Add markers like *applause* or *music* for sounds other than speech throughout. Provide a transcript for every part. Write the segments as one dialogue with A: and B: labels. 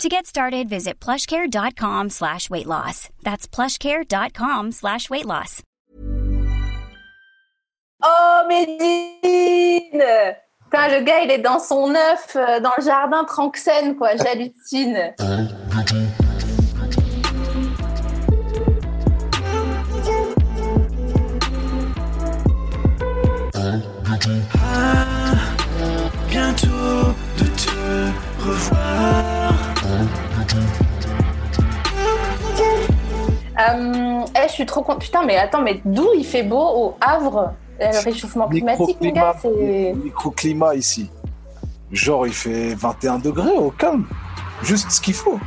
A: To get started, visit plushcare.com slash weight loss. That's plushcare.com slash weight loss.
B: Oh, Médine Putain, le gars, il est dans son œuf, euh, dans le jardin Tranxène, quoi. J'hallucine.
C: Ah, bientôt de te revoir.
B: Euh, eh, je suis trop contente. Putain, mais attends, mais d'où il fait beau au Havre? Euh, Le réchauffement climatique, mon gars, c'est...
D: Microclimat ici. Genre, il fait 21 degrés au calme. Juste ce qu'il faut.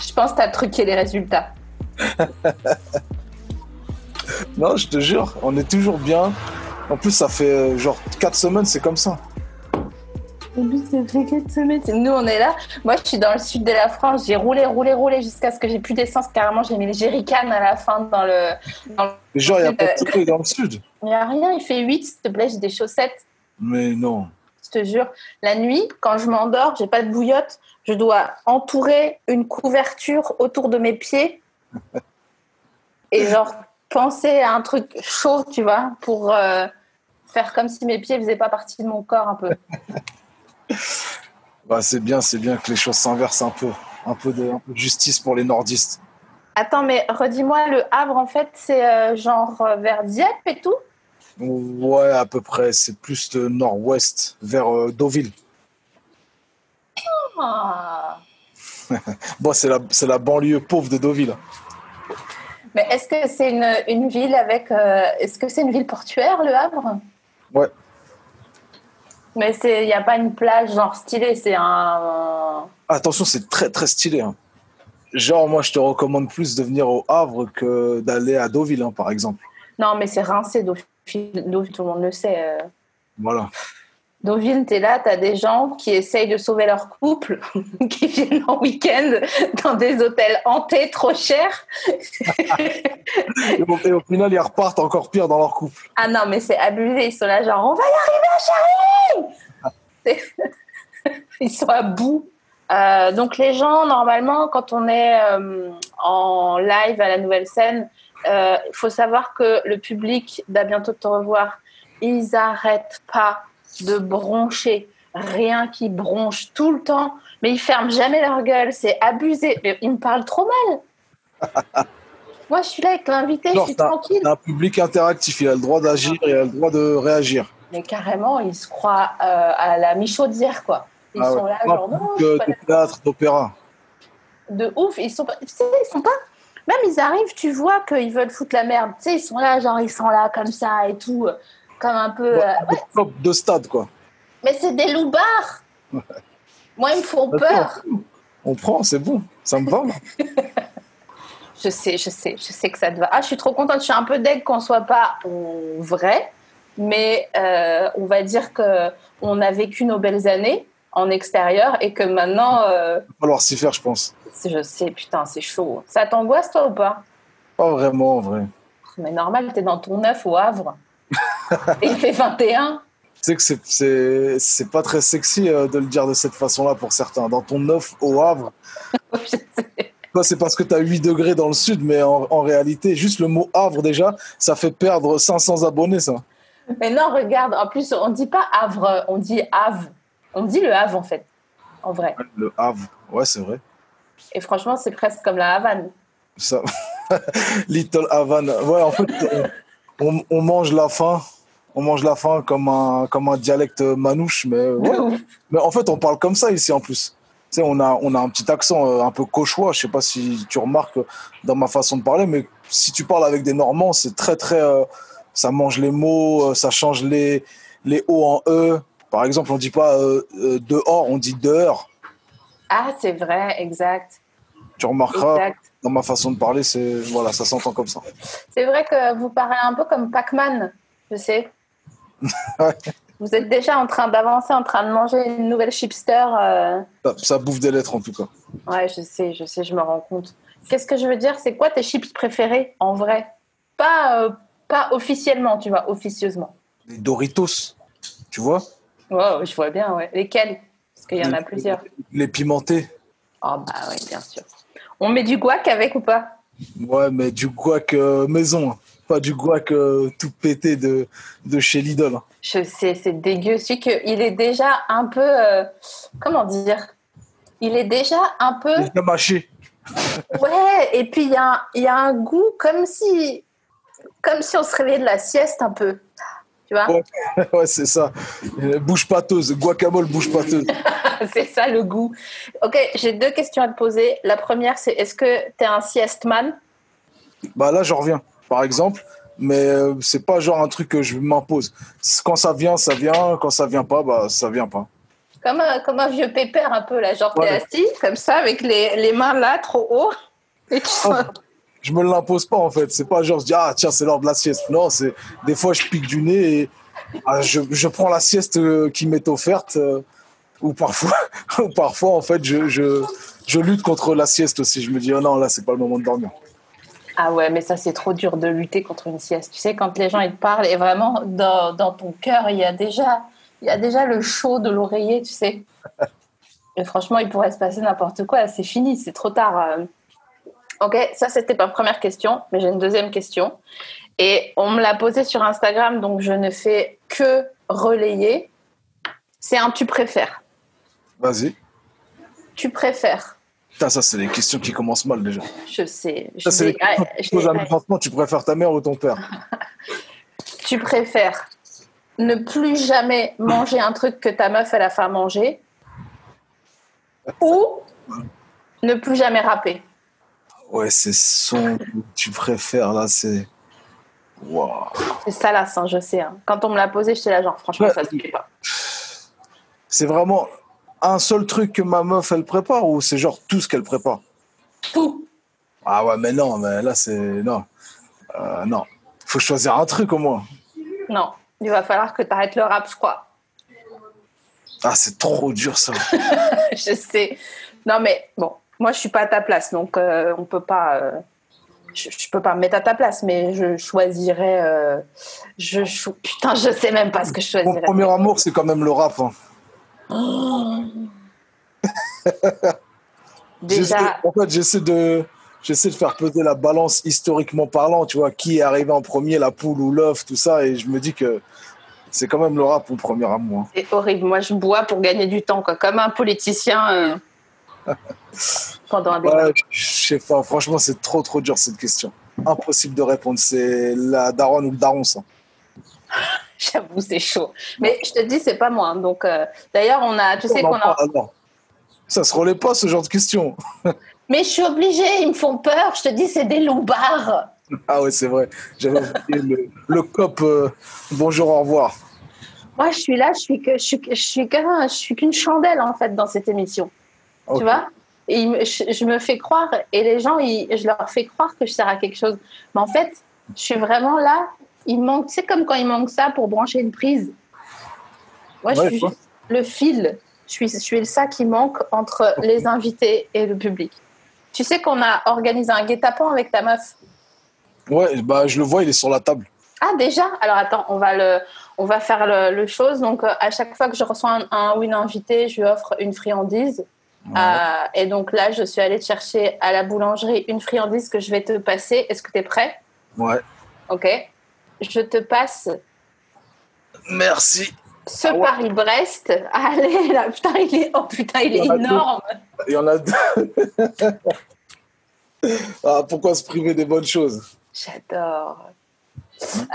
B: Je pense que t'as truqué les résultats. *laughs*
D: Non, je te jure, on est toujours bien. En plus, ça fait euh, genre 4 semaines, c'est comme ça.
B: Nous, on est là. Moi, je suis dans le sud de la France. J'ai roulé, roulé, roulé jusqu'à ce que j'ai plus d'essence. Carrément, j'ai mis les jerrycans à la fin dans le. Dans le...
D: Mais genre, il n'y a pas de soleil dans le sud.
B: Il n'y a rien. Il fait 8, s'il te plaît. J'ai des chaussettes.
D: Mais non.
B: Je te jure. La nuit, quand je m'endors, j'ai pas de bouillotte. Je dois entourer une couverture autour de mes pieds. Et *laughs* genre, penser à un truc chaud, tu vois, pour euh, faire comme si mes pieds faisaient pas partie de mon corps un peu. *laughs*
D: Bah, c'est bien, c'est bien que les choses s'inversent un peu. Un peu, de, un peu de justice pour les nordistes.
B: Attends, mais redis-moi, le Havre, en fait, c'est euh, genre euh, vers Dieppe et tout?
D: Ouais, à peu près. C'est plus de nord-ouest, vers euh, Deauville.
B: Ah. *laughs*
D: Bon, c'est la, banlieue pauvre de Deauville.
B: Mais est-ce que c'est une, une ville avec. euh, est-ce que c'est une ville portuaire, le Havre?
D: Ouais.
B: Mais il n'y a pas une plage genre stylée, c'est un.
D: Attention, c'est très très stylé. hein. Genre, moi, je te recommande plus de venir au Havre que d'aller à Deauville, hein, par exemple.
B: Non, mais c'est rincé, Deauville, Deauville, tout le monde le sait. euh.
D: Voilà.
B: Deauville, t'es là, t'as des gens qui essayent de sauver leur couple, *laughs* qui viennent en week-end dans des hôtels hantés trop chers.
D: Et au, final, ils repartent encore pire dans leur couple.
B: Ah non, mais c'est abusé, ils sont là genre, on va y arriver, chérie *laughs* Ils sont à bout. Euh, donc les gens, normalement, quand on est euh, en live à la nouvelle scène, il faut savoir que le public d'À bientôt te revoir, ils n'arrêtent pas de broncher. Rien qui bronche tout le temps, mais ils ferment jamais leur gueule, c'est abusé. Mais ils me parlent trop mal. *laughs* Moi, je suis là avec l'invité, je suis tranquille.
D: t'as un public interactif, il a le droit d'agir, il a le droit de réagir.
B: Mais carrément, ils se croient euh, à la Michaudière, quoi. Ils
D: Ah ouais.
B: sont là, genre, non,
D: de théâtre, d'opéra.
B: de ouf. Ils sont pas, tu sais, ils sont pas. Même ils arrivent, tu vois qu'ils veulent foutre la merde. Tu sais, ils sont là, genre ils sont là comme ça et tout, comme un peu. euh, ouais.
D: Top de stade, quoi.
B: Mais c'est des loupards. Moi, ils me font peur.
D: On prend, c'est bon. Ça me va. *laughs*
B: Je sais, je sais, je sais que ça te va. Ah, je suis trop contente. Je suis un peu deg qu'on soit pas en vrai, mais euh, on va dire que on a vécu nos belles années en extérieur et que maintenant, euh,
D: Il va falloir s'y faire, je pense.
B: je sais, putain, c'est chaud. Ça t'angoisse toi ou pas?
D: Pas vraiment, en vrai.
B: Mais normal, t'es dans ton œuf au Havre. Et il fait 21.
D: Tu sais que c'est- c'est c'est pas très sexy euh, de le dire de cette façon-là pour certains. Dans ton œuf au Havre, *laughs* c'est parce que tu as 8 degrés dans le sud, mais en, en réalité, juste le mot Havre, déjà, ça fait perdre 500 abonnés, ça.
B: Mais non, regarde, en plus, on dit pas Havre, on dit Havre. On dit le Havre, en fait, en vrai.
D: Le Havre, ouais, c'est vrai.
B: Et franchement, c'est presque comme la Havane.
D: Ça... *laughs* Little Havane. Ouais, en fait, on, on mange la faim. On mange la faim comme un, comme un dialecte manouche, mais, ouais. mais en fait, on parle comme ça ici en plus. Tu sais, on a, on a un petit accent euh, un peu cauchois. Je sais pas si tu remarques dans ma façon de parler, mais si tu parles avec des Normands, c'est très, très. euh, ça mange les mots, euh, ça change les, les O en E. Par exemple, on dit pas euh, euh, dehors, on dit dehors.
B: Ah, c'est vrai, exact.
D: Tu remarqueras,
B: Exact.
D: Dans ma façon de parler, c'est voilà, ça s'entend comme ça.
B: C'est vrai que vous parlez un peu comme Pac-Man, je sais. *laughs* Vous êtes déjà en train d'avancer, en train de manger une nouvelle chipster. euh,
D: Ça, ça bouffe des lettres en tout cas.
B: Ouais, je sais, je sais, je me rends compte. Qu'est-ce que je veux dire? C'est quoi tes chips préférés en vrai? Pas, euh, pas officiellement, tu vois, officieusement.
D: Les Doritos, tu vois?
B: Ouais, je vois bien, ouais. Lesquels? Parce qu'il y en a plusieurs.
D: Les pimentés.
B: Oh, bah oui, bien sûr. On met du guac avec ou pas
D: Ouais, mais du guac euh, maison, hein. pas du guac euh, tout pété de, de chez Lidl. hein.
B: Je sais, c'est dégueu. C'est qu'il est déjà un peu. euh, comment dire? Il est déjà un peu.
D: Déjà mâché. *laughs*
B: Ouais, et puis il y a, y a un goût comme si. Comme si on se réveillait de la sieste un peu. Tu vois
D: Ouais. *laughs* ouais, c'est ça. Euh, Bouche pâteuse, guacamole bouche pâteuse. *laughs*
B: C'est ça le goût. Ok, j'ai deux questions à te poser. La première, c'est est-ce que tu es un sieste man?
D: Bah là, j'en reviens, par exemple. Mais euh, c'est pas genre un truc que je m'impose. Quand ça vient, ça vient. Quand ça vient pas, bah ça vient pas.
B: comme un, comme un vieux pépère un peu, là. Genre, t'es
D: Ouais.
B: assis comme ça, avec les, les mains là, trop haut. Et tu
D: Oh. Je me l'impose pas en fait. C'est pas genre je dis ah tiens c'est l'heure de la sieste. Non, c'est des fois je pique du nez et ah, je, je prends la sieste euh, qui m'est offerte. euh, ou parfois, *laughs* ou parfois en fait je, je, je lutte contre la sieste aussi. Je me dis oh non là c'est pas le moment de dormir.
B: Ah ouais, mais ça, c'est trop dur de lutter contre une sieste. Tu sais, quand les gens, ils te parlent, et vraiment, dans, dans ton cœur, il y a déjà, il y a déjà le chaud de l'oreiller, tu sais. *laughs* Et franchement, il pourrait se passer n'importe quoi. C'est fini, c'est trop tard. Ok, ça, c'était ma première question, mais j'ai une deuxième question. Et on me l'a posée sur Instagram, donc je ne fais que relayer. C'est un tu préfères.
D: Vas-y.
B: Tu préfères.
D: Putain, ça c'est les questions qui commencent mal déjà.
B: Je sais. Je
D: Ça c'est les questions
B: ah,
D: Tu préfères ta mère ou ton père? *laughs*
B: Tu préfères ne plus jamais manger un truc que ta meuf elle a fait à manger ou ne plus jamais rapper?
D: Ouais, c'est son que tu préfères là. C'est Waouh.
B: C'est salace, hein, je sais. hein. Quand on me l'a posé, j'étais là genre franchement
D: Ouais.
B: ça se fait pas.
D: C'est vraiment un seul truc que ma meuf elle prépare ou c'est genre tout ce qu'elle prépare?
B: Tout.
D: Ah ouais, mais non, mais là c'est non, Euh, non. Faut choisir un truc au moins.
B: Non, il va falloir que tu arrêtes le rap, je crois.
D: Ah, c'est trop dur ça. *laughs*
B: je sais. Non mais bon, moi je suis pas à ta place, donc euh, on peut pas. euh, je, je peux pas me mettre à ta place, mais je choisirais. euh, je cho- putain, je sais même pas ce que je
D: Mon
B: choisirais.
D: premier amour, c'est quand même le rap. hein. *laughs* J'essaie-
B: Déjà,
D: en fait, j'essaie de, j'essaie de faire peser la balance historiquement parlant, tu vois, qui est arrivé en premier, la poule ou l'œuf, tout ça, et je me dis que c'est quand même le rap mon premier amour. hein.
B: c'est horrible. Moi, je bois pour gagner du temps, quoi, comme un politicien euh, pendant un débat.
D: Ouais, je sais pas, franchement, c'est trop trop dur cette question. Impossible de répondre. C'est la daronne ou le daron, ça. *laughs*
B: J'avoue, c'est chaud. Mais je te dis, c'est pas moi. hein. Donc, euh, d'ailleurs, on a, tu sais
D: On en
B: qu'on a.
D: alors. Ça se relaie pas ce genre de questions. *laughs*
B: Mais je suis obligée, ils me font peur. Je te dis, c'est des loupards.
D: Ah ouais, c'est vrai. J'avais le, le cop. euh, bonjour, au revoir.
B: Moi, je suis là, je suis que, je suis, je suis qu'une chandelle en fait dans cette émission. Tu vois? Et je, je me fais croire et les gens, ils- je leur fais croire que je sers à quelque chose. Mais en fait, je suis vraiment là. Il manque, c'est comme quand il manque ça pour brancher une prise. Moi, je suis juste le fil. Je suis, je suis ça qui manque entre les invités et le public. Tu sais qu'on a organisé un guet-apens avec ta meuf?
D: Ouais, bah je le vois, il est sur la table.
B: Ah déjà? Alors attends, on va le, on va faire le, le chose. Donc euh, à chaque fois que je reçois un, un ou une invitée, je lui offre une friandise. Euh, et donc là, je suis allée te chercher à la boulangerie une friandise que je vais te passer. Est-ce que tu es prêt?
D: Ouais.
B: Ok. Je te passe
D: Merci.
B: ce
D: Ah ouais.
B: Paris-Brest. *laughs* Allez là, putain, il est, oh putain, il
D: deux.
B: énorme.
D: Il y en a deux. *laughs* ah, pourquoi se priver des bonnes choses?
B: J'adore.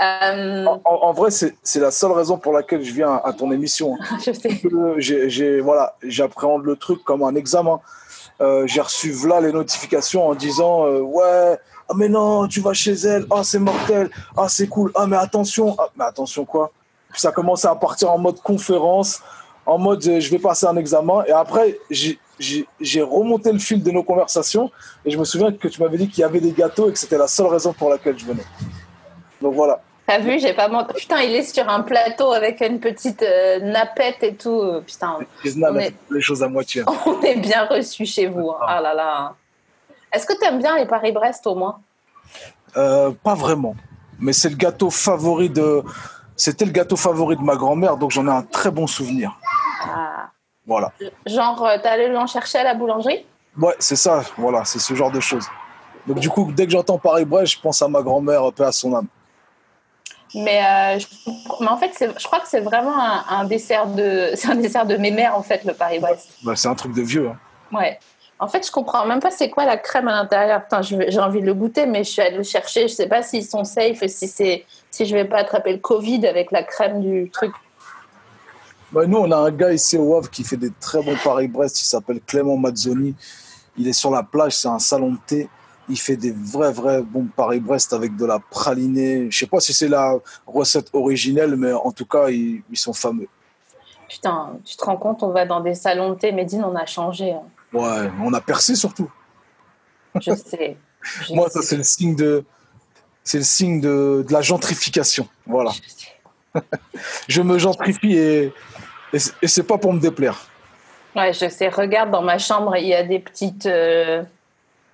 B: Euh,
D: en, vrai, c'est la seule raison pour laquelle je viens à ton émission. *laughs*
B: je sais.
D: que j'ai- j'ai- voilà, j'appréhende le truc comme un examen. Euh, j'ai reçu là les notifications en disant euh, ouais ah mais non tu vas chez elle ah c'est mortel ah c'est cool ah mais attention ah, mais attention quoi? Puis ça commençait à partir en mode conférence en mode euh, je vais passer un examen. Et après, j'ai remonté le fil de nos conversations et je me souviens que tu m'avais dit qu'il y avait des gâteaux et que c'était la seule raison pour laquelle je venais. Donc voilà.
B: T'as vu, j'ai pas menti. Putain, il est sur un plateau avec une petite euh, nappette et tout. Putain, On est-
D: les choses à moitié. *laughs*
B: on est bien reçu chez vous. hein. Ah là là. Est-ce que t'aimes bien les Paris-Brest au moins?
D: Euh, pas vraiment. Mais c'est le gâteau favori de. C'était le gâteau favori de ma grand-mère, donc j'en ai un très bon souvenir.
B: Ah.
D: Voilà.
B: Genre, euh, t'es allé l'en chercher à la boulangerie?
D: Ouais, c'est ça. Voilà, c'est ce genre de choses. Donc du coup, dès que j'entends Paris-Brest, je pense à ma grand-mère, paix à son âme.
B: Mais, euh, je... mais en fait, je crois que c'est vraiment un, un dessert de, *laughs* c'est un dessert de mes mères en fait, le Paris-Brest.
D: Bah, c'est un truc de vieux. hein.
B: Ouais. En fait, je comprends même pas c'est quoi la crème à l'intérieur. J'ai envie de le goûter, mais je suis allée le chercher. Je sais pas s'ils sont safe et si c'est si je vais pas attraper le Covid avec la crème du truc.
D: Bah, nous, on a un gars ici au Havre qui fait des très bons Paris-Brest. Il s'appelle Clément Mazzoni. Il est sur la plage, c'est un salon de thé. Il fait des vrais, vrais bons Paris-Brest avec de la pralinée. Je sais pas si c'est la recette originelle, mais en tout cas, ils, ils sont fameux.
B: Putain, tu te rends compte, on va dans des salons de thé. Médine, on a changé. hein.
D: Ouais, on a percé surtout.
B: Je sais. Je *laughs*
D: Moi,
B: sais.
D: ça, c'est le signe de, c'est le signe de, de la gentrification. Voilà.
B: Je *laughs*
D: me gentrifie et, et c'est pas pour me déplaire.
B: Ouais, je sais. Regarde, dans ma chambre, il y a des petites, euh,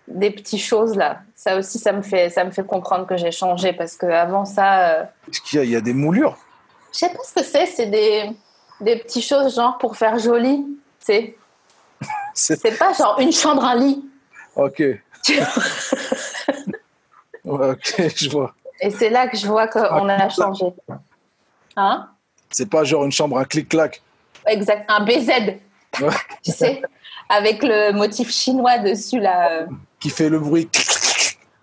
B: des petites choses là. Ça aussi, ça me fait, ça me fait comprendre que j'ai changé parce que avant ça, euh,
D: Est-ce qu'il y a, il y a des moulures?
B: je sais pas ce que c'est. C'est des, des petites choses genre pour faire joli. C'est, *laughs*
D: C'est
B: c'est pas genre une chambre, un lit.
D: ok. *laughs* Ouais, ok, je vois.
B: Et c'est là que je vois qu'on a changé. Hein?
D: C'est pas genre une chambre, un clic-clac.
B: Exact. Un BZ.
D: Ouais. *laughs*
B: Tu sais, avec le motif chinois dessus là.
D: Qui fait le bruit.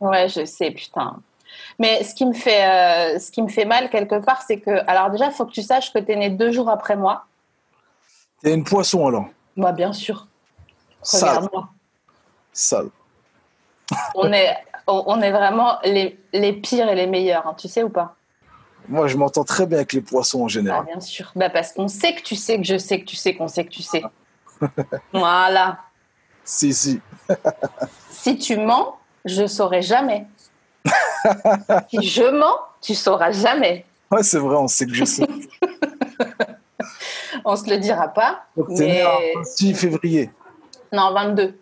B: Ouais, je sais, putain. Mais ce qui me fait, euh, ce qui me fait mal quelque part, c'est que, alors déjà, il faut que tu saches que tu es né deux jours après moi.
D: T'es une poisson alors.
B: Moi, bien sûr. Regarde-moi.
D: Sale.
B: On est, on est vraiment les, les pires et les meilleurs, hein, tu sais ou pas?
D: Moi, je m'entends très bien avec les poissons en
B: Ah,
D: général.
B: bien sûr. Bah, parce qu'on sait que tu sais que je sais que tu sais qu'on sait que tu sais. *laughs* voilà.
D: Si, si.
B: Si tu mens, je saurai jamais. si je mens, tu sauras jamais.
D: Ouais, c'est vrai, on sait que je sais. *laughs*
B: On se le dira pas.
D: Donc, t'es né
B: Mais...
D: un 6 février.
B: Non, 22.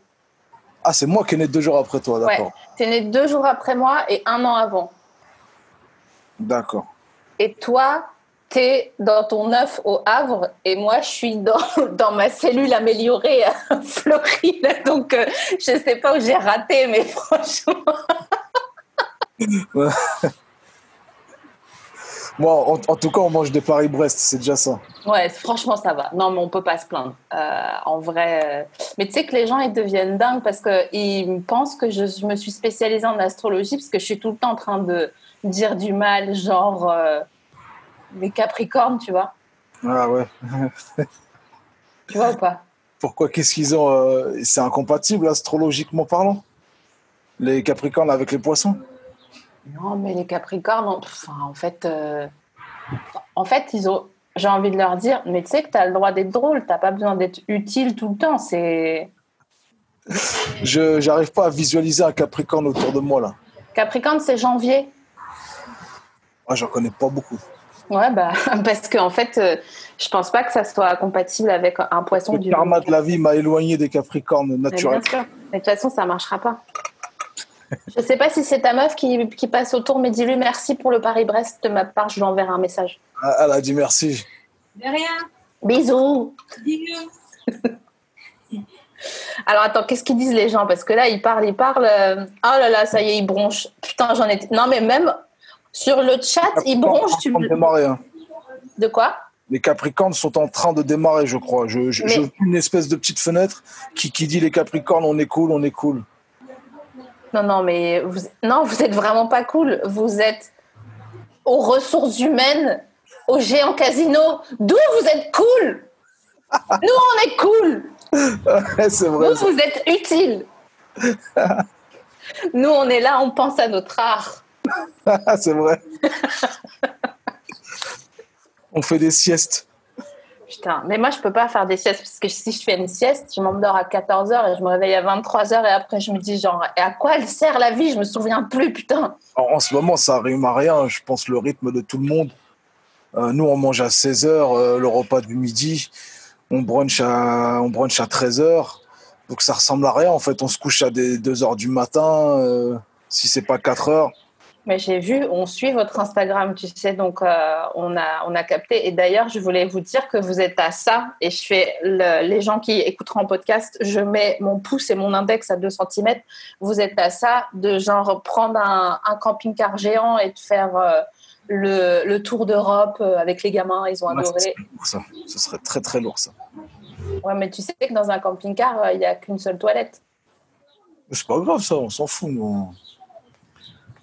D: Ah, c'est moi qui est né deux jours après toi, d'accord.
B: T'es né deux jours après moi et un an avant.
D: D'accord.
B: Et toi, t'es dans ton œuf au Havre et moi, je suis dans, *laughs* dans ma cellule améliorée à *laughs* Floride. Donc, euh, je sais pas où j'ai raté, mais *laughs* franchement.
D: Moi, en, en tout cas, on mange des Paris-Brest, c'est déjà ça.
B: Ouais, franchement, ça va. Non, mais on peut pas se plaindre. Euh, en vrai. euh, Mais tu sais que les gens, ils deviennent dingues parce qu'ils pensent que je, je me suis spécialisée en astrologie parce que je suis tout le temps en train de dire du mal, genre euh, les Capricornes, tu vois.
D: Ah ouais. *laughs*
B: Tu vois ou pas?
D: Pourquoi Qu'est-ce qu'ils ont euh, C'est incompatible astrologiquement parlant? Les Capricornes avec les poissons?
B: Non, mais les Capricornes, en- enfin, en fait, euh, en fait, ils ont. J'ai envie de leur dire, mais tu sais que tu as le droit d'être drôle, t'as pas besoin d'être utile tout le temps. C'est
D: Je J'arrive pas à visualiser un Capricorne autour de moi là.
B: Capricorne, c'est janvier.
D: Ah, j'en connais pas beaucoup.
B: Ouais, bah, *laughs* parce qu'en en fait, euh, je pense pas que ça soit compatible avec un poisson
D: Le
B: du.
D: karma de la vie m'a éloigné des Capricornes naturels.
B: bien sûr. Mais de toute façon, ça marchera pas. Je sais pas si c'est ta meuf qui, qui passe autour, mais dis-lui merci pour le Paris-Brest de ma part, je lui enverrai un message.
D: Ah, Elle a dit merci.
E: De rien.
B: Bisous
E: Bisous. *laughs*
B: Alors attends, qu'est-ce qu'ils disent les gens? Parce que là, ils parlent, ils parlent. euh, Oh là là, ça y est, ils bronchent. Putain, j'en étais. Non, mais même sur le chat, ils bronchent. Tu...
D: Démarrer, hein.
B: De quoi?
D: Les Capricornes sont en train de démarrer, je crois. Je, je,
B: Mais-
D: une espèce de petite fenêtre qui, qui dit les Capricornes, on est cool, on est cool.
B: Non, non, mais vous... non, vous êtes vraiment pas cool. Vous êtes aux ressources humaines, au géant casino. D'où vous êtes cool? Nous, on est cool.
D: c'est vrai.
B: Vous, vous êtes utile. *laughs* Nous, on est là, on pense à notre art.
D: C'est vrai. *laughs* on fait des siestes.
B: Putain, mais moi, je peux pas faire des siestes parce que si je fais une sieste, je m'endors à 14h et je me réveille à 23h et après, je me dis, genre, et à quoi elle sert la vie? Je me souviens plus, putain.
D: En, en ce moment, ça rime à rien. Je pense le rythme de tout le monde. Euh, nous, on mange à 16h le repas du midi. On brunch à, on brunch à 13h. Donc ça ressemble à rien. En fait, on se couche à des 2h du matin. euh, si c'est pas 4h.
B: Mais j'ai vu, on suit votre Instagram, tu sais, donc euh, on, a, on a capté. Et d'ailleurs, je voulais vous dire que vous êtes à ça. Et je fais, le- les gens qui écouteront en podcast, je mets mon pouce et mon index à 2 cm. Vous êtes à ça de genre prendre un, un camping-car géant et de faire euh, le, le tour d'Europe euh, avec les gamins. Ils ont
D: Ouais, ça
B: adoré.
D: serait lourd, ça. Ce serait très très lourd ça.
B: Ouais, mais tu sais que dans un camping-car, euh, il n'y a qu'une seule toilette.
D: C'est pas grave ça, on s'en fout. nous.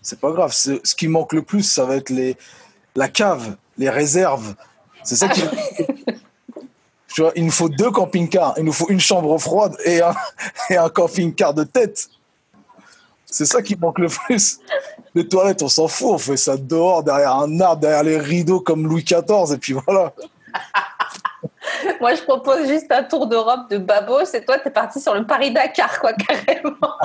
D: C'est pas grave. Ce qui manque le plus, ça va être les, la cave, les réserves. C'est ça qui. *laughs* tu vois, il nous faut deux camping-cars. Il nous faut une chambre froide et un, *laughs* et un camping-car de tête. C'est ça qui manque le plus. Les toilettes, on s'en fout. On fait ça dehors, derrière un arbre, derrière les rideaux comme Louis XIV. Et puis voilà. *laughs*
B: Moi, je propose juste un tour d'Europe de babos et toi, tu es parti sur le Paris-Dakar, quoi, carrément.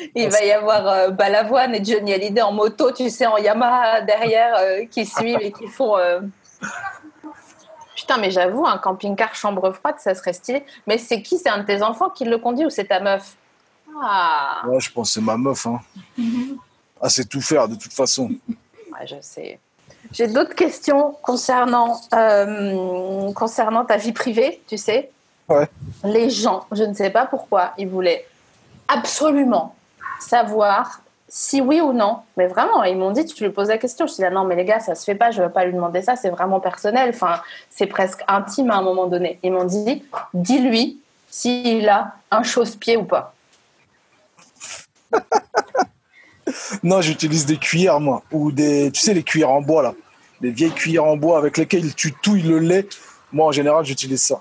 B: *laughs* Il va y avoir euh, Balavoine et Johnny Hallyday en moto, tu sais, en Yamaha derrière, euh, qui suivent et qui font. euh, Putain, mais j'avoue, un camping-car chambre froide, ça serait stylé. Mais c'est qui? C'est un de tes enfants qui le conduit ou c'est ta meuf? Ah,
D: Ouais, je pense que c'est ma meuf. Hein. *laughs* Ah, c'est tout faire de toute façon.
B: ouais, je sais. J'ai d'autres questions concernant, euh, concernant ta vie privée, tu sais.
D: Ouais.
B: Les gens, je ne sais pas pourquoi, ils voulaient absolument savoir si oui ou non. Mais vraiment, ils m'ont dit, tu lui poses la question. Je dis, ah non, mais les gars, ça se fait pas, je ne vais pas lui demander ça, c'est vraiment personnel. Enfin, c'est presque intime à un moment donné. Ils m'ont dit, dis-lui s'il a un chausse-pied ou pas. *laughs*
D: Non, j'utilise des cuillères, moi. Ou des. Tu sais, les cuillères en bois, là. Les vieilles cuillères en bois avec lesquelles tu touilles le lait. Moi, en général, j'utilise ça.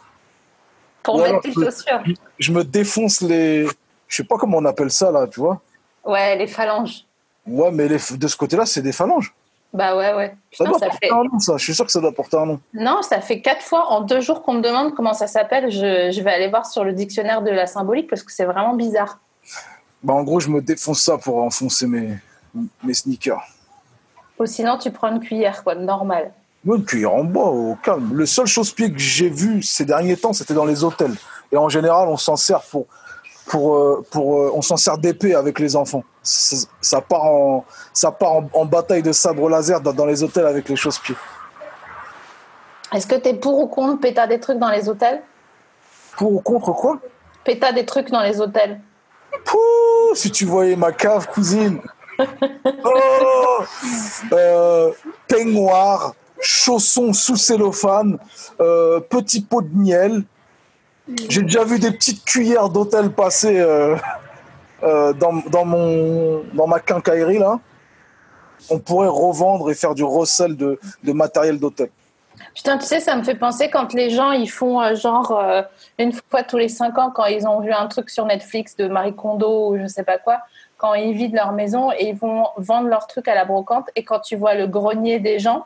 B: Pour mettre tes
D: ouais.
B: chaussures.
D: Je me défonce les. Je sais pas comment on appelle ça, là, tu vois.
B: Ouais, les phalanges.
D: Ouais, mais les... de ce côté-là, c'est des phalanges.
B: Bah ouais, ouais.
D: Ça doit
B: ça
D: porter
B: fait...
D: un nom, ça. Je suis sûr que ça doit porter un nom.
B: Non, ça fait quatre fois en deux jours qu'on me demande comment ça s'appelle. Je, je vais aller voir sur le dictionnaire de la symbolique parce que c'est vraiment bizarre.
D: Bah, en gros, je me défonce ça pour enfoncer mes, mes sneakers.
B: Ou sinon, tu prends une cuillère, quoi, normal.
D: Moi, une cuillère en bois, au calme. Le seul chausse-pied que j'ai vu ces derniers temps, c'était dans les hôtels. Et en général, on s'en sert pour, pour, euh, pour euh, on s'en sert d'épée avec les enfants. Ça, part en, ça part en, en bataille de sabre laser dans, dans les hôtels avec les chausse-pieds.
B: Est-ce que t'es pour ou contre péta des trucs dans les hôtels?
D: Pour ou contre quoi?
B: Péta des trucs dans les hôtels.
D: Pouh, si tu voyais ma cave, cousine. *laughs* Oh euh, peignoir, chaussons sous cellophane, euh, petit pot de miel. J'ai déjà vu des petites cuillères d'hôtel passer euh, euh, dans, dans, mon, dans ma quincaillerie là. On pourrait revendre et faire du recel de, de matériel d'hôtel.
B: Putain, tu sais, ça me fait penser quand les gens, ils font euh, genre une fois tous les cinq ans, quand ils ont vu un truc sur Netflix de Marie Kondo ou je sais pas quoi, quand ils vident leur maison et ils vont vendre leurs trucs à la brocante. Et quand tu vois le grenier des gens,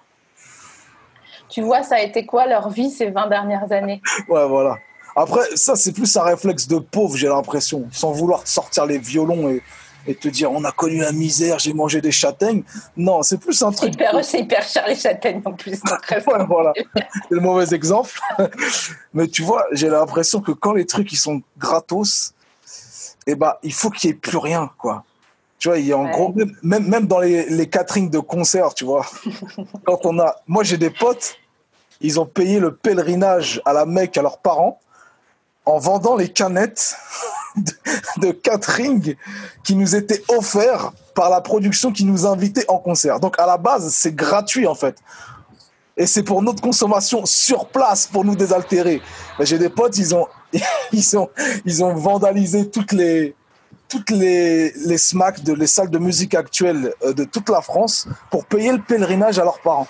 B: tu vois, ça a été quoi leur vie ces 20 dernières années?
D: Ouais, voilà. Après, ça, c'est plus un réflexe de pauvre, j'ai l'impression. Sans vouloir sortir les violons et, et te dire on a connu la misère, j'ai mangé des châtaignes. Non, c'est plus un truc.
B: hyper, c'est hyper cher les châtaignes en plus. *laughs*
D: Ouais, voilà. *laughs* C'est le mauvais exemple. Mais tu vois, j'ai l'impression que quand les trucs ils sont gratos, eh ben, il faut qu'il n'y ait plus rien, quoi. Tu vois, il y a en
B: Ouais.
D: gros, même- même, dans les, les caterings de concerts, tu vois, *laughs* quand on a. Moi, j'ai des potes, ils ont payé le pèlerinage à la Mecque à leurs parents en vendant les canettes *laughs* de, de catering qui nous étaient offerts par la production qui nous invitait en concert. Donc, à la base, c'est gratuit, en fait et c'est pour notre consommation sur place pour nous désaltérer. J'ai des potes, ils ont, *laughs* ils ont, ils ont vandalisé toutes les, toutes les, les SMAC, de, les salles de musique actuelles euh, de toute la France pour payer le pèlerinage à leurs parents.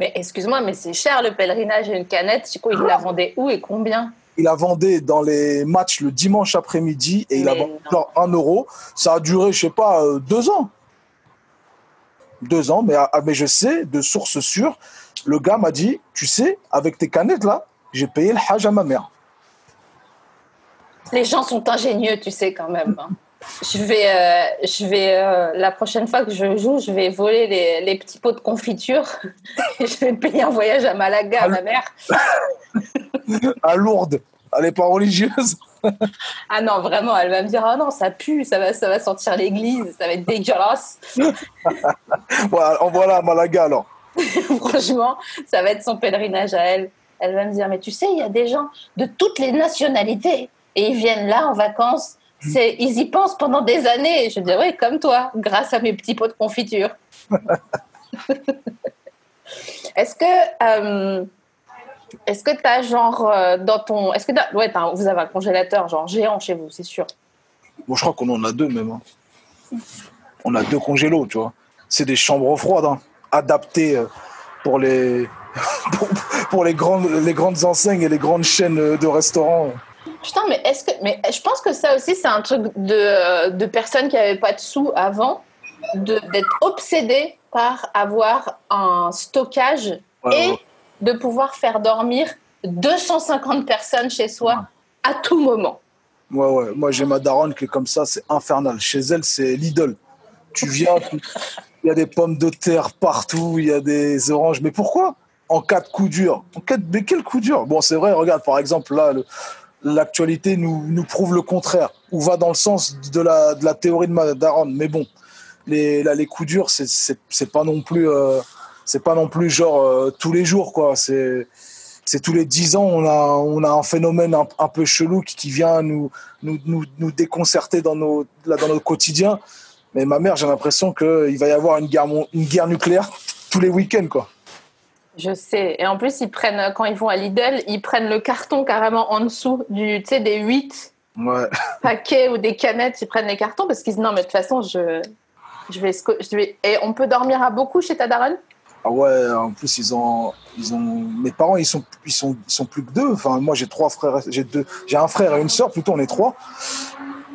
B: Mais excuse-moi, mais c'est cher le pèlerinage et une canette. Du coup, ils la vendaient où et combien?
D: Il a vendu dans les matchs le dimanche après-midi et il a vendu
B: non.
D: 1 euro. Ça a duré, je sais pas, euh, deux ans. Deux ans, mais, ah, mais je sais, de source sûre, le gars m'a dit, tu sais, avec tes canettes là, j'ai payé le hajj à ma mère.
B: Les gens sont ingénieux, tu sais, quand même. Je vais, euh, je vais euh, la prochaine fois que je joue, je vais voler les, les petits pots de confiture *laughs* et je vais payer un voyage à Malaga à ma mère. *laughs*
D: À Lourdes, elle n'est pas religieuse.
B: Ah non, vraiment, elle va me dire, ah non, ça pue, ça va, ça va sentir l'église, ça va être dégueulasse. *laughs*
D: Voilà, envoie-la à Malaga alors.
B: Franchement, ça va être son pèlerinage à elle. Elle va me dire, mais tu sais, il y a des gens de toutes les nationalités et ils viennent là en vacances. C'est, ils y pensent pendant des années. Je dis, oui, comme toi, grâce à mes petits pots de confiture. *laughs* est-ce que, euh, est-ce que tu as genre euh, dans ton, est-ce que t'as- ouais, t'as un- vous avez un congélateur genre géant chez vous, c'est sûr.
D: Bon, je crois qu'on en a deux même. hein. On a deux congélos, tu vois. C'est des chambres froides, hein, adaptées euh, pour les, *laughs* pour, pour les, grandes, les grandes enseignes et les grandes chaînes de restaurants.
B: Putain, mais est-ce que, mais je pense que ça aussi c'est un truc de, de personnes qui avaient pas de sous avant, d'être obsédées par avoir un stockage et de pouvoir faire dormir 250 personnes chez soi à tout moment.
D: Ouais, ouais. Moi, j'ai ma daronne qui est comme ça, c'est infernal. Chez elle, c'est l'idole. Tu viens, il y a des pommes de terre partout, il y a des oranges. Mais pourquoi? En cas de coup dur. En cas de... Mais quel coup dur? Bon, c'est vrai, regarde, par exemple, là, le- l'actualité nous, nous prouve le contraire, ou va dans le sens de la, de la théorie de ma daronne. Mais bon, les, là, les coups durs, c'est- pas non plus... euh, c'est pas non plus genre euh, tous les jours, quoi. C'est c'est tous les dix ans, on a, on a un phénomène un, un peu chelou qui, qui vient nous, nous, nous, nous déconcerter dans, nos, là, dans notre quotidien. Mais ma mère, j'ai l'impression qu'il va y avoir une guerre, une guerre nucléaire tous les week-ends. Quoi.
B: Je sais. Et en plus, ils prennent, quand ils vont à Lidl, ils prennent le carton carrément en dessous du, tu sais, des 8
D: Ouais.
B: paquets ou des canettes, ils prennent les cartons parce qu'ils disent non, mais de toute façon, je, je, vais, sco- je vais. Et on peut dormir à beaucoup chez ta daronne?
D: Ah ouais, en plus, ils ont, ils ont, mes parents, ils sont, ils sont, ils sont plus que deux. Enfin, moi, j'ai trois frères, j'ai deux, j'ai un frère et une sœur, plutôt, on est trois.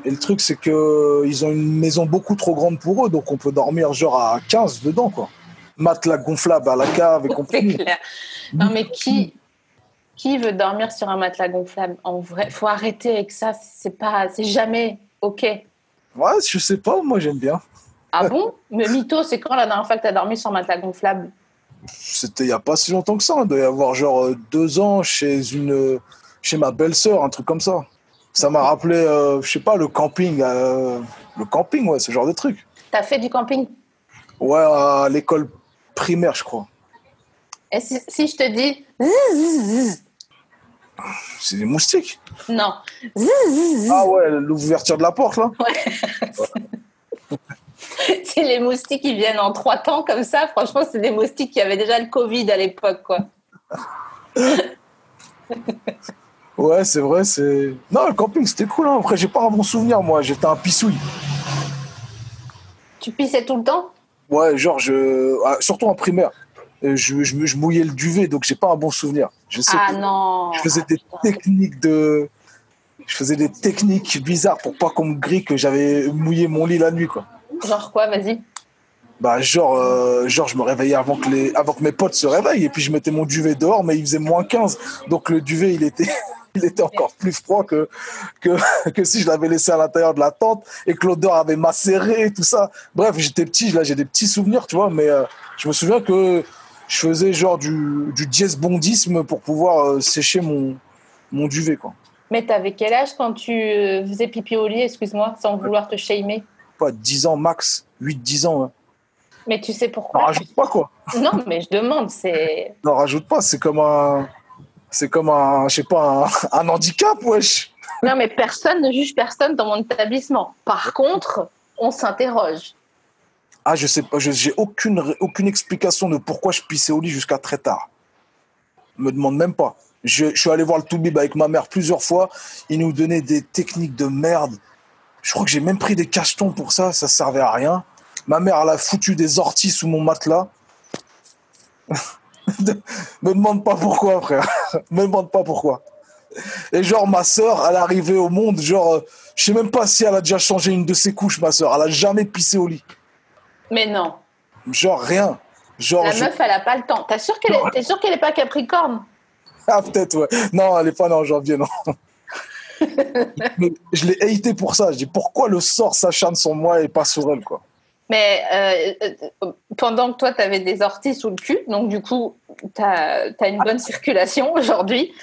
D: Et le truc, c'est que ils ont une maison beaucoup trop grande pour eux, donc on peut dormir genre à 15 dedans, quoi. Matelas gonflable à la cave et *laughs* compagnie.
B: clair. Non, mais qui, qui veut dormir sur un matelas gonflable? En vrai, faut arrêter avec ça. C'est pas, c'est jamais ok.
D: Ouais, je sais pas, moi, j'aime bien.
B: Ah bon? Mais mytho, c'est quand la dernière fois que tu as dormi sur un matelas gonflable?
D: C'était il y a pas si longtemps que ça. Il doit y avoir genre euh, deux ans chez une, chez ma belle-sœur, un truc comme ça. Ça m'a rappelé, euh, je sais pas, le camping, euh, le camping, ouais, ce genre de truc.
B: T'as fait du camping?
D: Ouais, à l'école primaire, je crois.
B: Et si, si je te dis zzz, zzz, zzz,
D: C'est des moustiques.
B: non,
D: Ah ouais, l'ouverture de la porte là. *laughs*
B: c'est les moustiques qui viennent en trois temps comme ça. Franchement, c'est des moustiques qui avaient déjà le Covid à l'époque, quoi. *laughs*
D: Ouais, c'est vrai, c'est. Non, le camping, c'était cool. Hein. Après, j'ai pas un bon souvenir, moi. J'étais un pissouille.
B: Tu pissais tout le temps?
D: Ouais, genre, je... ah, surtout en primaire. Euh, Je, je, je mouillais le duvet, donc j'ai pas un bon souvenir. Je sais
B: Ah
D: que
B: non
D: je faisais
B: Ah,
D: des
B: putain.
D: techniques de. Je faisais des techniques bizarres pour pas qu'on me grille que j'avais mouillé mon lit la nuit, quoi.
B: Genre quoi, vas-y
D: Bah, genre, euh, genre, je me réveillais avant que, les... avant que mes potes se réveillent, et puis je mettais mon duvet dehors, mais il faisait moins 15. Donc le duvet, il était. *laughs* Il était encore plus froid que, que, *laughs* que si je l'avais laissé à l'intérieur de la tente et que l'odeur avait macéré et tout ça. Bref, j'étais petit, là j'ai des petits souvenirs, tu vois, mais euh, je me souviens que je faisais genre du, du dièse bondisme pour pouvoir euh, sécher mon, mon duvet, quoi.
B: Mais t'avais quel âge quand tu euh, faisais pipi au lit, excuse-moi, sans vouloir te shamer?
D: Pas 10 ans max, 8-10 ans. Hein.
B: Mais tu sais pourquoi?
D: Rajoute pas, quoi.
B: Non, mais je demande, c'est...
D: Non, rajoute pas, c'est comme un. C'est comme un, je sais pas, un, *laughs* un handicap, wesh.
B: Non, mais personne ne juge personne dans mon établissement. Par contre, on s'interroge.
D: Ah, je sais pas, j'ai aucune, aucune explication de pourquoi je pissais au lit jusqu'à très tard. Me demande même pas. Je, je suis allé voir le Toubib avec ma mère plusieurs fois. Il nous donnait des techniques de merde. Je crois que j'ai même pris des cachetons pour ça, ça servait à rien. Ma mère, elle a foutu des orties sous mon matelas. *laughs* Me demande pas pourquoi, frère. *laughs* Me demande pas pourquoi. Et genre, ma sœur, elle est arrivée au monde, genre, euh, je sais même pas si elle a déjà changé une de ses couches, ma sœur. Elle a jamais pissé au lit.
B: Mais non.
D: Genre rien. Genre,
B: La
D: je-
B: meuf, elle a pas le temps. T'es sûr qu'elle est, sûr qu'elle est pas Capricorne? *laughs*
D: Ah, peut-être, ouais. Non, elle est pas en janvier, non. Mais je l'ai haïté pour ça. Je dis pourquoi le sort s'acharne sur moi et pas sur elle, quoi?
B: Mais euh, euh, pendant que toi, tu avais des orties sous le cul, donc du coup, tu as, une bonne circulation aujourd'hui.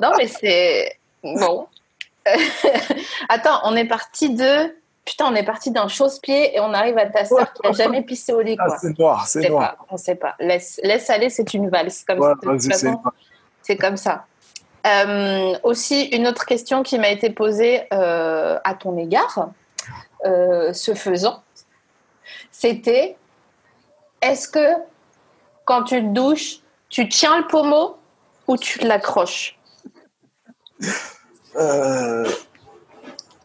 B: Non, mais c'est. Bon. *laughs* Attends, on est parti de. Putain, on est parti d'un chausse-pied et on arrive à ta sœur qui n'a jamais pissé au lit,
D: Ah,
B: quoi.
D: c'est noir, c'est noir.
B: pas, on sait pas. Laisse, laisse aller, c'est une valse. Comme
D: Ouais, c'est
B: comme ça. Euh, aussi, une autre question qui m'a été posée euh, à ton égard, ce faisant, c'était est-ce que quand tu te douches, tu tiens le pommeau ou tu l'accroches?
D: Euh,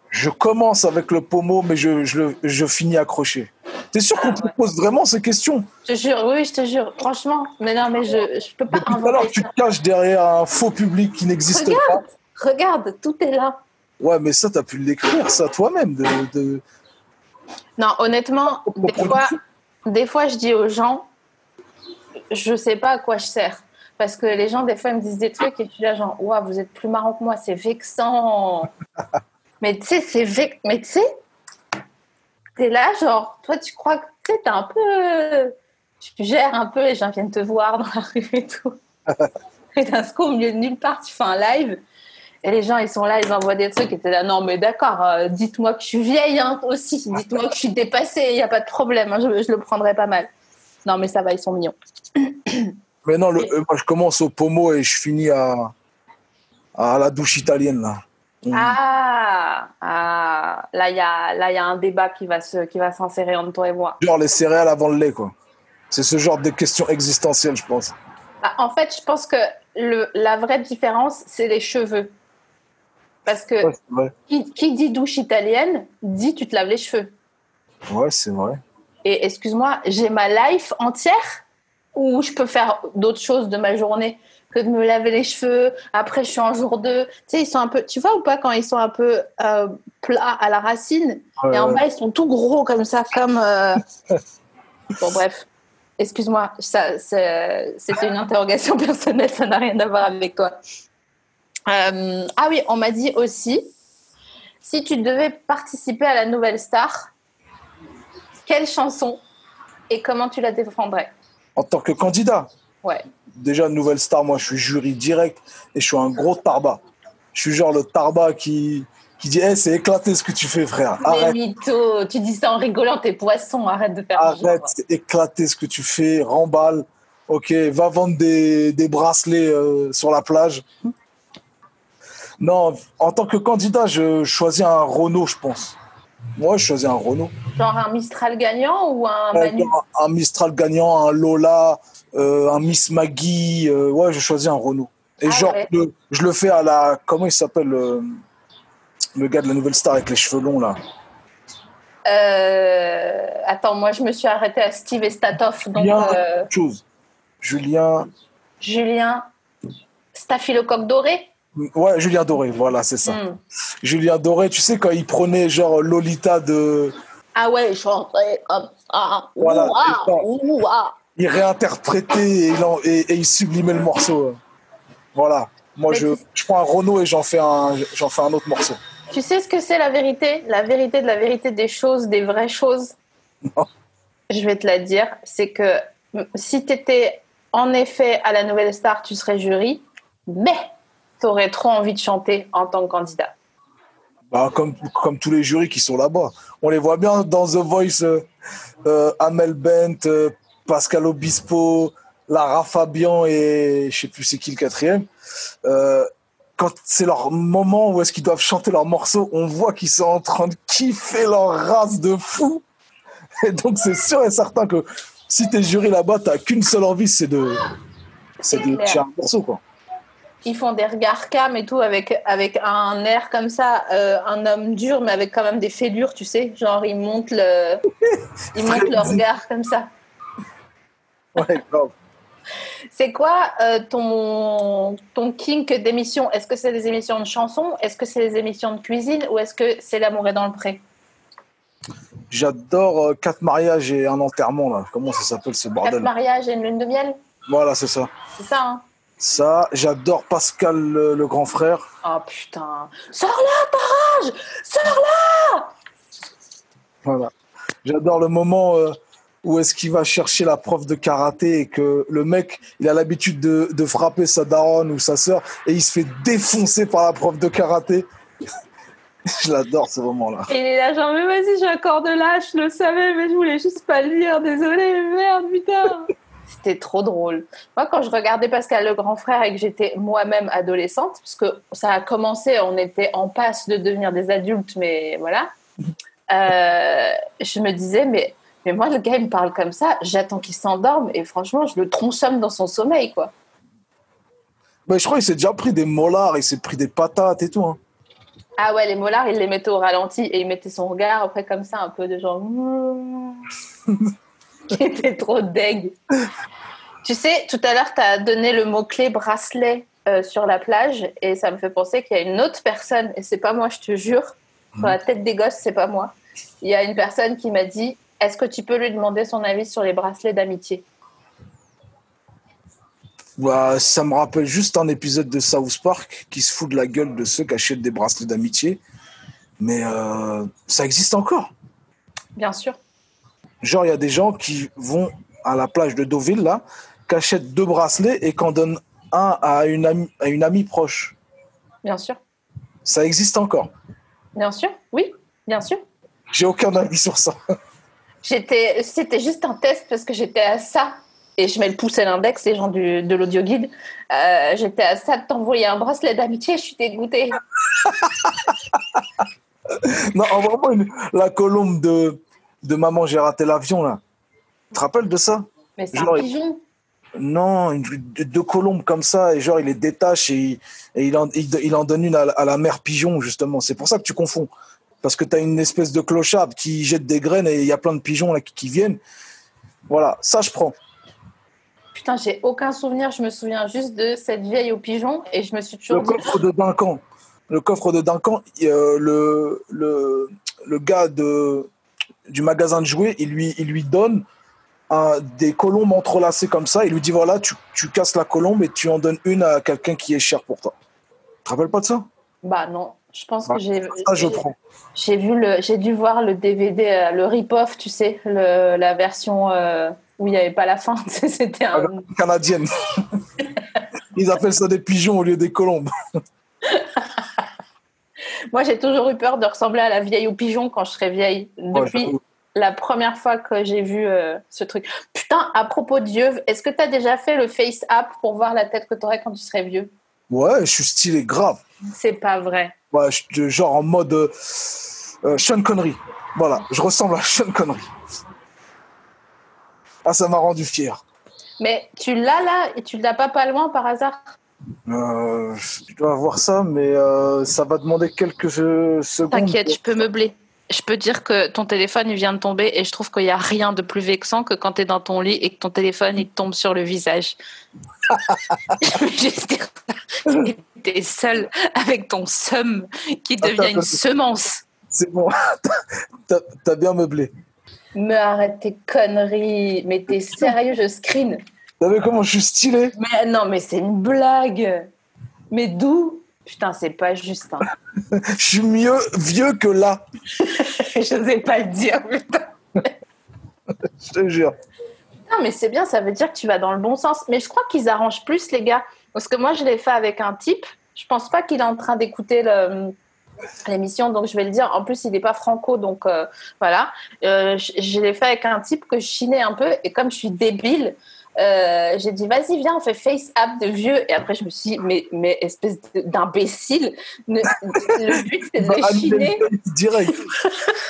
D: je commence avec le pommeau, mais je, je, je finis accroché. T'es sûr qu'on
B: Ah,
D: te
B: ouais.
D: pose vraiment ces questions?
B: Je te jure, oui, je te jure, franchement. Mais non, mais je, je peux pas
D: Depuis
B: inventer
D: tu te caches derrière un faux public qui n'existe pas.
B: Regarde, regarde, tout est là.
D: Ouais, mais ça, t'as pu l'écrire, ça, toi-même. De, de-
B: Non, honnêtement, des fois, des fois, je dis aux gens, je sais pas à quoi je sers. Parce que les gens, des fois, ils me disent des trucs et je suis là, genre, ouah, vous êtes plus marrant que moi, c'est vexant. *laughs* Mais tu sais, c'est vex... Mais tu sais, t'es là, genre, toi, tu crois que tu sais, t'es un peu. Tu gères un peu, les gens viennent te voir dans la rue et tout. *laughs* et d'un coup, au milieu de nulle part, tu fais un live. Et les gens, ils sont là, ils envoient des trucs et t'es là, non, mais d'accord, euh, dites-moi que je suis vieille hein, aussi, dites-moi que je suis dépassée, il n'y a pas de problème, hein, je, je le prendrai pas mal. Non, mais ça va, ils sont mignons. *coughs*
D: Mais non, le- euh, moi, je commence au pommeau et je finis à, à la douche italienne, là. Mm.
B: Ah, ah là, il y a, là, y a un débat qui va, se, s'insérer entre toi et moi.
D: Genre les céréales avant le lait, quoi. C'est ce genre de questions existentielles, je pense.
B: Ah, en fait, je pense que le, la vraie différence, c'est les cheveux. Parce que
D: Ouais,
B: qui, qui dit douche italienne, dit tu te laves les cheveux.
D: Ouais, c'est vrai.
B: Et excuse-moi, j'ai ma life entière où je peux faire d'autres choses de ma journée que de me laver les cheveux. Après, je suis en jour 2. Tu sais, ils sont un peu, tu vois ou pas, quand ils sont un peu euh, plats à la racine?
D: Ouais,
B: et en
D: ouais.
B: bas, ils sont tout gros comme ça, comme. euh, *laughs* Bon, bref. Excuse-moi, c'était une interrogation *laughs* personnelle, ça n'a rien à voir avec toi. Euh, ah oui, on m'a dit aussi, si tu devais participer à la nouvelle star, quelle chanson et comment tu la défendrais?
D: En tant que candidat,
B: Ouais.
D: déjà, nouvelle star, moi, je suis jury direct et je suis un gros tarba. Je suis genre le tarba qui, qui dit hey, c'est éclaté ce que tu fais, frère.
B: Mais
D: Arrête,
B: mytho, tu dis ça en rigolant, t'es poisson, arrête de faire
D: arrête, c'est éclaté ce que tu fais, remballe. Ok, va vendre des, des bracelets euh, sur la plage. Non, en tant que candidat, je choisis un Renault, je pense. Moi, je choisis un Renault.
B: Genre un Mistral gagnant ou un
D: Ouais,
B: Manu
D: un, un Mistral gagnant, un Lola, euh, un Miss Maggie. euh, ouais, je choisis un Renault. Et
B: Ah
D: genre,
B: ouais.
D: le- je le fais à la. Comment il s'appelle euh, Le gars de la nouvelle star avec les cheveux longs, là.
B: Euh, Attends, moi je me suis arrêtée à Steve et Statoff, donc
D: Julien,
B: euh,
D: chose. Julien.
B: Julien Staphylocoque doré.
D: Ouais, Julien Doré, voilà, c'est ça.
B: Hmm.
D: Julien Doré, tu sais, quand il prenait genre Lolita de.
B: Ah ouais, comme ça.
D: Voilà,
B: Ouah,
D: ça.
B: ouah.
D: Il réinterprétait et il, en- et, et il sublimait le morceau. Voilà. Moi, je, prends un Renault et j'en fais un, j'en fais un autre morceau.
B: Tu sais ce que c'est la vérité? La vérité de la vérité des choses, des vraies choses?
D: Non.
B: Je vais te la dire. C'est que mm, si tu étais en effet à la Nouvelle Star, tu serais jury, mais tu aurais trop envie de chanter en tant que candidat?
D: Bah, comme, comme tous les jurys qui sont là-bas. On les voit bien dans The Voice, euh, euh, Amel Bent, euh, Pascal Obispo, Lara Fabian et je sais plus c'est qui le quatrième. Quand c'est leur moment où est-ce qu'ils doivent chanter leur morceau, on voit qu'ils sont en train de kiffer leur race de fou. Et donc c'est sûr et certain que si t'es jury là-bas, t'as qu'une seule envie, c'est de, c'est de tirer un morceau quoi.
B: Ils font des regards cam et tout avec, avec un air comme ça, euh, un homme dur, mais avec quand même des fêlures, tu sais. Genre, ils montent le, *laughs* ils montent le regard comme ça.
D: Ouais.
B: C'est quoi euh, ton, ton kink d'émission? Est-ce que c'est des émissions de chansons? Est-ce que c'est des émissions de cuisine? Ou est-ce que c'est l'amour est dans le pré?
D: J'adore euh, quatre mariages et un enterrement, là. Comment ça s'appelle ce
B: Quatre
D: bordel?
B: mariages et une lune de miel,
D: Voilà, c'est ça.
B: c'est ça, hein?
D: Ça, j'adore Pascal, le, le grand frère.
B: Oh putain. Sors-là, Tarage Sors-là
D: Voilà. J'adore le moment euh, où est-ce qu'il va chercher la prof de karaté et que le mec, il a l'habitude de, de frapper sa daronne ou sa sœur et il se fait défoncer par la prof de karaté. *laughs* Je l'adore ce moment-là.
B: Et il est là, genre, mais vas-y, j'ai un corps de lâche, je le savais, mais je voulais juste pas le dire, désolé, merde, putain. *laughs* C'était trop drôle. Moi, quand je regardais Pascal le grand frère et que j'étais moi-même adolescente, parce que ça a commencé, on était en passe de devenir des adultes, mais voilà, euh, je me disais, mais, mais moi, le gars, il me parle comme ça, j'attends qu'il s'endorme et franchement, je le tronçonne dans son sommeil, quoi.
D: Mais je crois qu'il s'est déjà pris des molars, il s'est pris des patates et tout. hein.
B: Ah ouais, les molars, il les mettait au ralenti et il mettait son regard après comme ça, un peu de genre. *laughs* *laughs* *laughs* qui était trop deg. Tu sais, tout à l'heure, tu as donné le mot-clé bracelet euh, sur la plage et ça me fait penser qu'il y a une autre personne, et c'est pas moi, je te jure, dans la tête des gosses, c'est pas moi. Il y a une personne qui m'a dit Est-ce que tu peux lui demander son avis sur les bracelets d'amitié?
D: Bah, ça me rappelle juste un épisode de South Park qui se fout de la gueule de ceux qui achètent des bracelets d'amitié. Mais euh, ça existe encore.
B: Bien sûr.
D: Genre, il y a des gens qui vont à la plage de Deauville, là, qui achètent deux bracelets et qu'en donnent un à une, amie, à une amie proche.
B: Bien sûr.
D: Ça existe encore.
B: Bien sûr. Oui, bien sûr.
D: J'ai aucun avis sur ça.
B: J'étais, c'était juste un test parce que j'étais à ça, et je mets le pouce et l'index, les gens du, de l'audio guide. Euh, j'étais à ça de t'envoyer un bracelet d'amitié, je suis dégoûtée. *laughs*
D: Non, en vraiment, une- la colombe de, de Maman, j'ai raté l'avion, là. Tu te rappelles de ça
B: Mais c'est un pigeon.
D: Non, une, deux colombes comme ça, et genre, il les détache et, il- et il, en, il, il en donne une à, à la mère pigeon, justement. C'est pour ça que tu confonds. Parce que tu as une espèce de clochard qui jette des graines et il y a plein de pigeons là qui, qui viennent. Voilà, ça, je prends.
B: Putain, j'ai aucun souvenir, je me souviens juste de cette vieille au pigeon, et je me suis
D: Le
B: toujours dit.
D: coffre de Duncan. Le coffre de Duncan, euh, le, le, le gars de, du magasin de jouets, il lui, il lui donne un- des colombes entrelacées comme ça. Il lui dit voilà, tu, tu casses la colombe et tu en donnes une à quelqu'un qui est cher pour toi. Tu te rappelles pas de ça?
B: Bah non, je pense
D: Bah,
B: que j'ai.
D: Ça, je prends.
B: J'ai vu le, j'ai dû voir le DVD, euh, le rip-off, tu sais, le, la version euh, où il n'y avait pas la fin. *laughs* C'était un.
D: Canadienne. *laughs* Ils appellent ça des pigeons au lieu des colombes. *laughs*
B: Moi, j'ai toujours eu peur de ressembler à la vieille au pigeon quand je serai vieille. Depuis la première fois que j'ai vu euh, ce truc. Putain, à propos de vieux, est-ce que tu as déjà fait le face app pour voir la tête que tu aurais quand tu serais vieux?
D: Ouais, je suis stylé grave.
B: C'est pas vrai.
D: Ouais, je- genre en mode euh, euh, Sean Connery. Voilà, je ressemble à Sean Connery. Ah, ça m'a rendu fier.
B: Mais tu l'as là et tu l'as pas pas loin par hasard?
D: Euh, je dois avoir ça, mais euh, ça va demander quelques euh, secondes.
B: T'inquiète, je peux meubler. Je peux dire que ton téléphone il vient de tomber et je trouve qu'il n'y a rien de plus vexant que quand tu es dans ton lit et que ton téléphone il te tombe sur le visage. *laughs* je veux juste dire ça. Tu es seul avec ton seum qui devient
D: Attends,
B: une semence.
D: C'est bon, *laughs* t'as t'as bien meublé.
B: Mais arrête tes conneries. Mais t'es *laughs* sérieux, je screen.
D: T'as vu comment je suis stylé
B: Mais non, mais c'est une blague. Mais d'où? Putain, c'est pas juste. Hein. *laughs*
D: Je suis mieux vieux que là, *laughs*
B: je n'osais pas le dire, putain. *laughs*
D: je te jure.
B: Non, mais c'est bien, ça veut dire que tu vas dans le bon sens. Mais je crois qu'ils arrangent plus, les gars. Parce que moi, je l'ai fait avec un type. Je pense pas qu'il est en train d'écouter le- l'émission, donc je vais le dire. En plus, il n'est pas franco, donc euh, voilà. Euh, je je l'ai fait avec un type que je chinais un peu. Et comme je suis débile, euh, j'ai dit, vas-y, viens, on fait face app de vieux. Et après, je me suis dit, mais, mais espèce d'imbécile. Le but, c'est de
D: Bah,
B: le
D: annuler
B: chiner.
D: direct.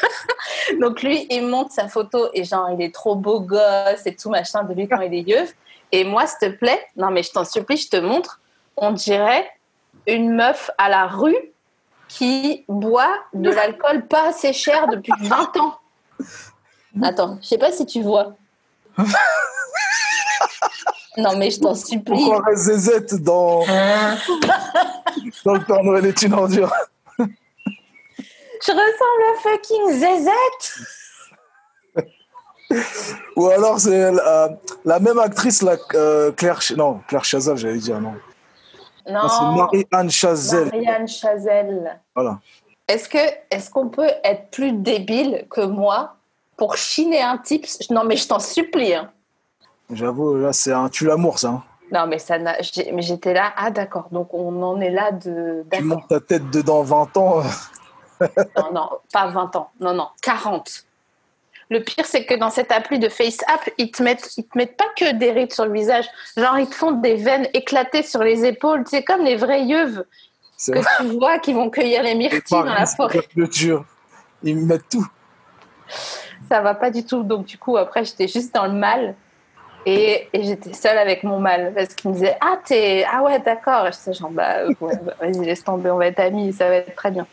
D: *laughs*
B: Donc lui, il monte sa photo et genre, il est trop beau gosse et tout machin de lui quand il est vieux. Et moi, s'il te plaît, non mais je t'en supplie, je te montre, on dirait une meuf à la rue qui boit de l'alcool pas assez cher depuis 20 ans. Attends, je sais pas si tu vois. *laughs* Non mais je t'en supplie.
D: Pourquoi reste ZZ dans, dans le Père Noël est une ordure
B: Je ressemble à fucking Zezette.
D: Ou alors c'est la, la même actrice, la, euh, Claire, non, Claire Chazal, j'allais dire, non.
B: Non,
D: Non, c'est Marie-Anne Chazelle.
B: Marianne Chazelle.
D: Voilà.
B: Est-ce que est-ce qu'on peut être plus débile que moi pour chiner un type? Non, mais je t'en supplie. hein.
D: J'avoue, là, c'est un tue-l'amour, ça. hein.
B: Non, mais ça n'a. j'étais là. Ah, d'accord. Donc on en est là de.
D: Tu montes ta tête dedans 20 *laughs* ans.
B: Non, non, pas 20 ans. Non, non, 40. Le pire, c'est que dans cette appli de FaceApp, ils te mettent, ils te mettent pas que des rides sur le visage. Genre, ils te font des veines éclatées sur les épaules. C'est comme les vrais yeuves
D: C'est
B: que tu vois qui vont cueillir les myrtilles dans la forêt.
D: Jure. Ils me mettent tout.
B: Ça va pas du tout. Donc, du coup, après, j'étais juste dans le mal. Et, et j'étais seule avec mon mal. Parce qu'ils me disaient Ah, t'es. Ah ouais, d'accord. Genre Bah, *laughs* ouais, bah, vas-y, laisse tomber, on va être amis, ça va être très bien.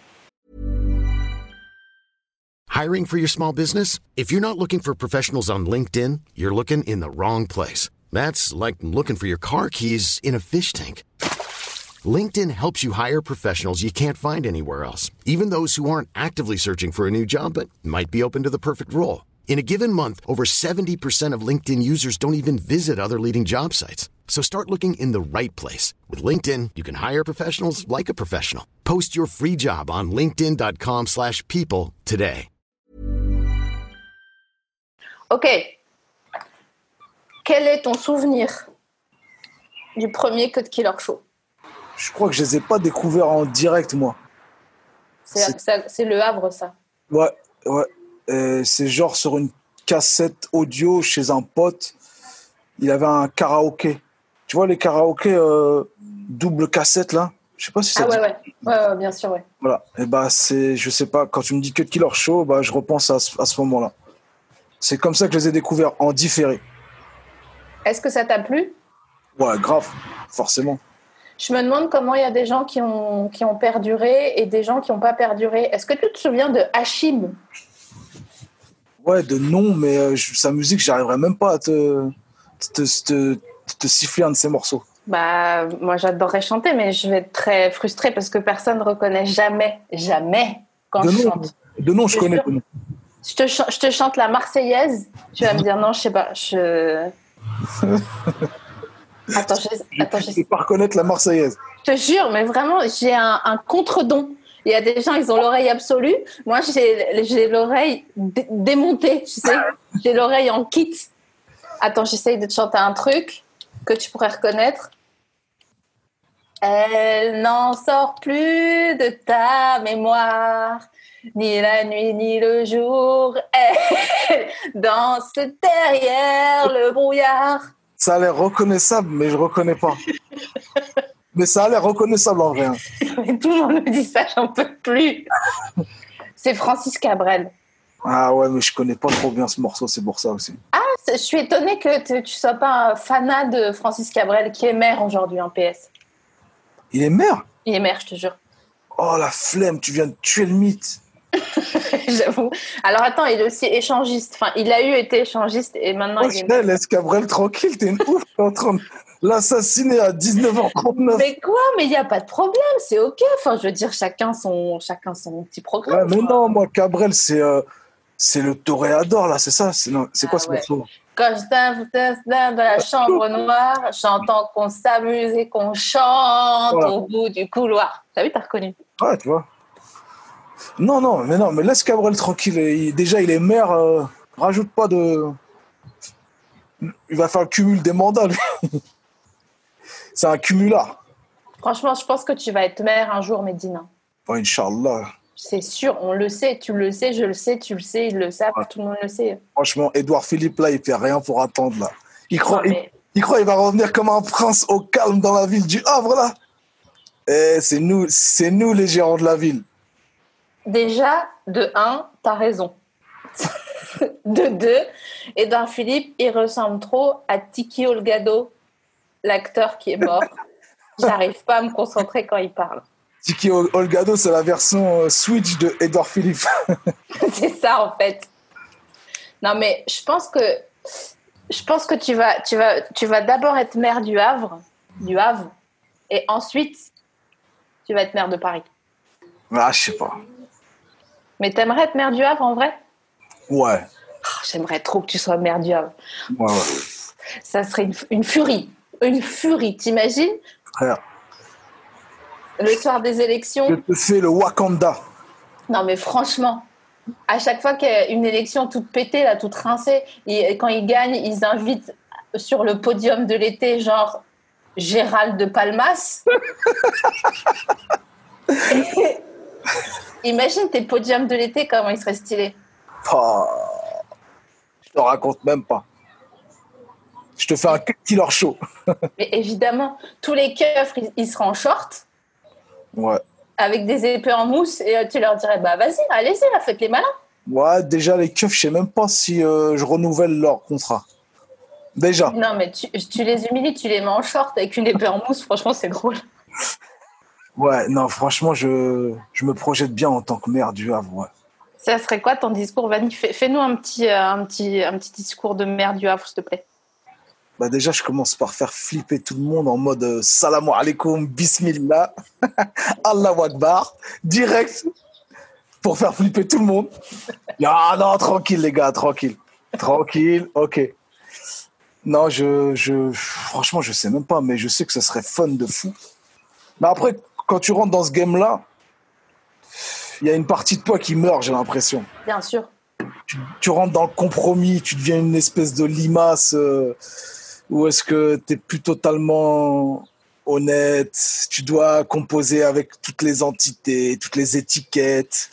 F: Hiring for your small business? If you're not looking for professionals on LinkedIn, you're looking in the wrong place. That's like looking for your car keys in a fish tank. LinkedIn helps you hire professionals you can't find anywhere else, even those who aren't actively searching for a new job but might be open to the perfect role. In a given month, over 70% of LinkedIn users don't even visit other leading job sites. So start looking in the right place. With LinkedIn, you can hire professionals like a professional. Post your free job on linkedin.com/people slash people today.
B: Ok. Quel est ton souvenir du premier Cut Killer Show
D: Je crois que je les ai pas découverts en direct, moi.
B: C'est
D: C'est-
B: c'est le Havre, ça.
D: Ouais, ouais. Euh, c'est genre sur une cassette audio chez un pote. Il avait un karaoké. Tu vois les karaokés euh, double cassette là? Je sais pas si ça
B: Ah ouais, ouais. Ouais, ouais, bien sûr, ouais.
D: Voilà. Et bah c'est, je sais pas. Quand tu me dis que Killer Show, bah je repense à ce, à ce moment-là. C'est comme ça que je les ai découverts en différé.
B: Est-ce que ça t'a plu?
D: Ouais, grave, forcément.
B: Je me demande comment il y a des gens qui ont, qui ont perduré et des gens qui n'ont pas perduré. Est-ce que tu te souviens de Hachim?
D: Ouais, de nom, mais euh, je- sa musique, j'arriverais même pas à te, te, te, te siffler un de ses morceaux.
B: Bah, moi j'adorerais chanter, mais je vais être très frustrée parce que personne ne reconnaît jamais, jamais quand
D: De
B: je
D: nom,
B: chante.
D: de nom, je connais.
B: jure.
D: de nom.
B: Je te, chan- je te chante la Marseillaise, tu vas me dire non, je sais pas. Je... *laughs* Attends, je, attends,
D: Je
B: je-
D: sais pas reconnaître la Marseillaise.
B: je te jure, mais vraiment, j'ai un, un contre-don. Il y a des gens, ils ont l'oreille absolue. Moi, j'ai l'oreille dé- démontée, tu sais. J'ai l'oreille en kit. Attends, j'essaye de te chanter un truc que tu pourrais reconnaître. Elle n'en sort plus de ta mémoire, ni la nuit ni le jour. Elle danse derrière le brouillard.
D: Ça a l'air reconnaissable, mais je reconnais pas. Mais ça a l'air reconnaissable en vrai. hein. *laughs*
B: Mais tout le monde me dit ça, j'en peux plus. C'est Francis Cabrel.
D: Ah ouais, mais je connais pas trop bien ce morceau, c'est pour ça aussi.
B: Je suis étonnée que tu ne sois pas un fanat de Francis Cabrel, qui est maire aujourd'hui en PS.
D: Il est maire?
B: Il est maire, je te jure.
D: Oh la flemme, tu viens de tuer le mythe. *laughs*
B: J'avoue. Alors attends, il est aussi échangiste. Enfin, il a eu été échangiste et maintenant
D: Oh,
B: il est
D: laisse Cabrel tranquille, t'es une ouf, t'es en train de l'assassiner à 19h39.
B: Mais quoi Mais il n'y a pas de problème, c'est ok. Enfin, je veux dire, chacun son, chacun son petit
D: Ouais,
B: programme.
D: mais
B: quoi.
D: non, moi, Cabrel, c'est euh, c'est le toréador, là, c'est ça C'est quoi
B: Ah
D: ce
B: ouais.
D: morceau
B: Quand je t'invite dans la chambre noire, j'entends qu'on s'amuse et qu'on chante
D: Voilà.
B: au bout du couloir. T'as vu, t'as reconnu?
D: Ouais, tu vois. Non, non, mais non, mais laisse Cabrel tranquille. Il- déjà, il est maire, euh, rajoute pas de. Il va faire le cumul des mandats, lui. *laughs* c'est un cumulard.
B: Franchement, je pense que tu vas être maire un jour, Medina.
D: Oh, Inch'Allah.
B: C'est sûr, on le sait, tu le sais, je le sais, tu le sais, il le sait,
D: Ouais.
B: tout le monde le sait.
D: Franchement, Edouard Philippe, là, il fait rien pour attendre, là. Il croit,
B: Non, mais-
D: il, il croit il va revenir comme un prince au calme dans la ville du Havre, là. Eh, c'est nous, c'est nous les gérants de la ville.
B: Déjà, de un, t'as raison. *laughs* de deux, Edouard Philippe, il ressemble trop à Tiki Olgado, l'acteur qui est mort. J'arrive pas à me concentrer quand il parle.
D: Tiki Ol- Olgado, c'est la version euh, Switch de Edouard Philippe. *laughs*
B: C'est ça en fait. Non mais je pense que je pense que tu vas tu vas tu vas d'abord être maire du Havre, du Havre, et ensuite tu vas être maire de Paris.
D: ah, je sais pas.
B: Mais t'aimerais être maire du Havre en vrai?
D: Ouais,
B: Oh, J'aimerais trop que tu sois maire du Havre.
D: ouais, ouais.
B: Ça serait une, une furie. Une furie, t'imagines
D: Frère,
B: Le soir des
D: je
B: élections.
D: te fais le Wakanda.
B: Non, mais franchement, à chaque fois qu'il y a une élection toute pétée, là, toute rincée, et quand ils gagnent, ils invitent sur le podium de l'été, genre Gérald de Palmas. *laughs* Imagine tes podiums de l'été, comment ils seraient stylés.
D: Je te raconte même pas. Je te fais un killer show. *laughs*
B: Mais évidemment, tous les keufs, ils, seraient en short,
D: Ouais.
B: avec des épées en mousse, et euh, tu leur dirais, bah vas-y, allez-y, là, faites les malins.
D: Ouais, déjà, les keufs, je sais même pas si euh, je renouvelle leur contrat. Déjà.
B: Non, mais tu, tu les humilies, tu les mets en short avec une épée en mousse, franchement, c'est drôle.
D: Ouais, non, franchement, je, je me projette bien en tant que maire du Havre. Ouais.
B: Ça serait quoi ton discours, Vanny? Fais- Fais-nous un petit, euh, un, petit, un petit discours de maire du Havre, s'il te plaît.
D: Bah déjà, je commence par faire flipper tout le monde en mode euh, salam alaikum, bismillah, *laughs* Allah Akbar, direct, pour faire flipper tout le monde. Ah non, tranquille les gars, tranquille. Tranquille, ok. Non, je, je, franchement, je sais même pas, mais je sais que ça serait fun de fou. Mais après, quand tu rentres dans ce game-là, il y a une partie de toi qui meurt, j'ai l'impression
B: Bien sûr.
D: tu, tu rentres dans le compromis, tu deviens une espèce de limace, euh, ou est-ce que tu es plus totalement honnête, tu dois composer avec toutes les entités, toutes les étiquettes.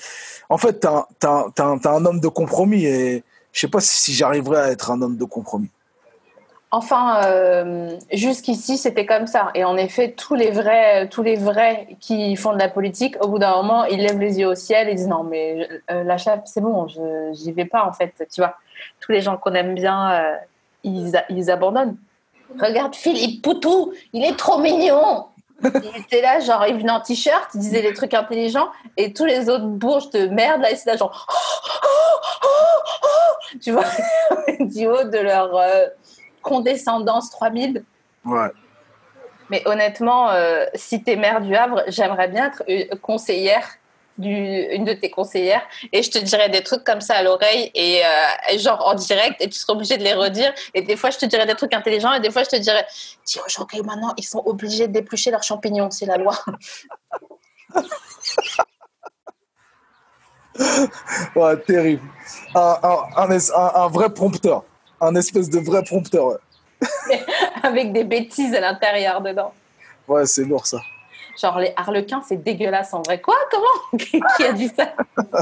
D: En fait, tu es, un homme de compromis et je sais pas si, j'arriverai à être un homme de compromis.
B: Enfin, euh, jusqu'ici, c'était comme ça. Et en effet, tous les vrais, tous les vrais qui font de la politique, au bout d'un moment, ils lèvent les yeux au ciel et disent non, mais euh, la chape, c'est bon, je j'y vais pas en fait. Tu vois, tous les gens qu'on aime bien, euh, ils abandonnent. Regarde Philippe Poutou, il est trop mignon. Il était là, genre, il venait en t-shirt, il disait des trucs intelligents, et tous les autres bourges de merde, là, ils étaient là, genre, tu vois, *laughs* du haut de leur euh, condescendance 3000.
D: Ouais.
B: Mais honnêtement, euh, si t'es maire du Havre, j'aimerais bien être une conseillère, du, une de tes conseillères, et je te dirais des trucs comme ça à l'oreille, et euh, genre en direct, et tu serais obligé de les redire. Et des fois, je te dirais des trucs intelligents, et des fois, je te dirais, dis que maintenant, ils sont obligés déplucher leurs champignons, c'est la loi. *laughs*
D: Ouais, terrible. Un, un, vrai prompteur. Un espèce de vrai prompteur. Ouais, *laughs*
B: Avec des bêtises à l'intérieur dedans.
D: ouais c'est lourd ça.
B: Genre, les harlequins, c'est dégueulasse en vrai. Quoi? Comment? *laughs* Qui a dit ça? *laughs*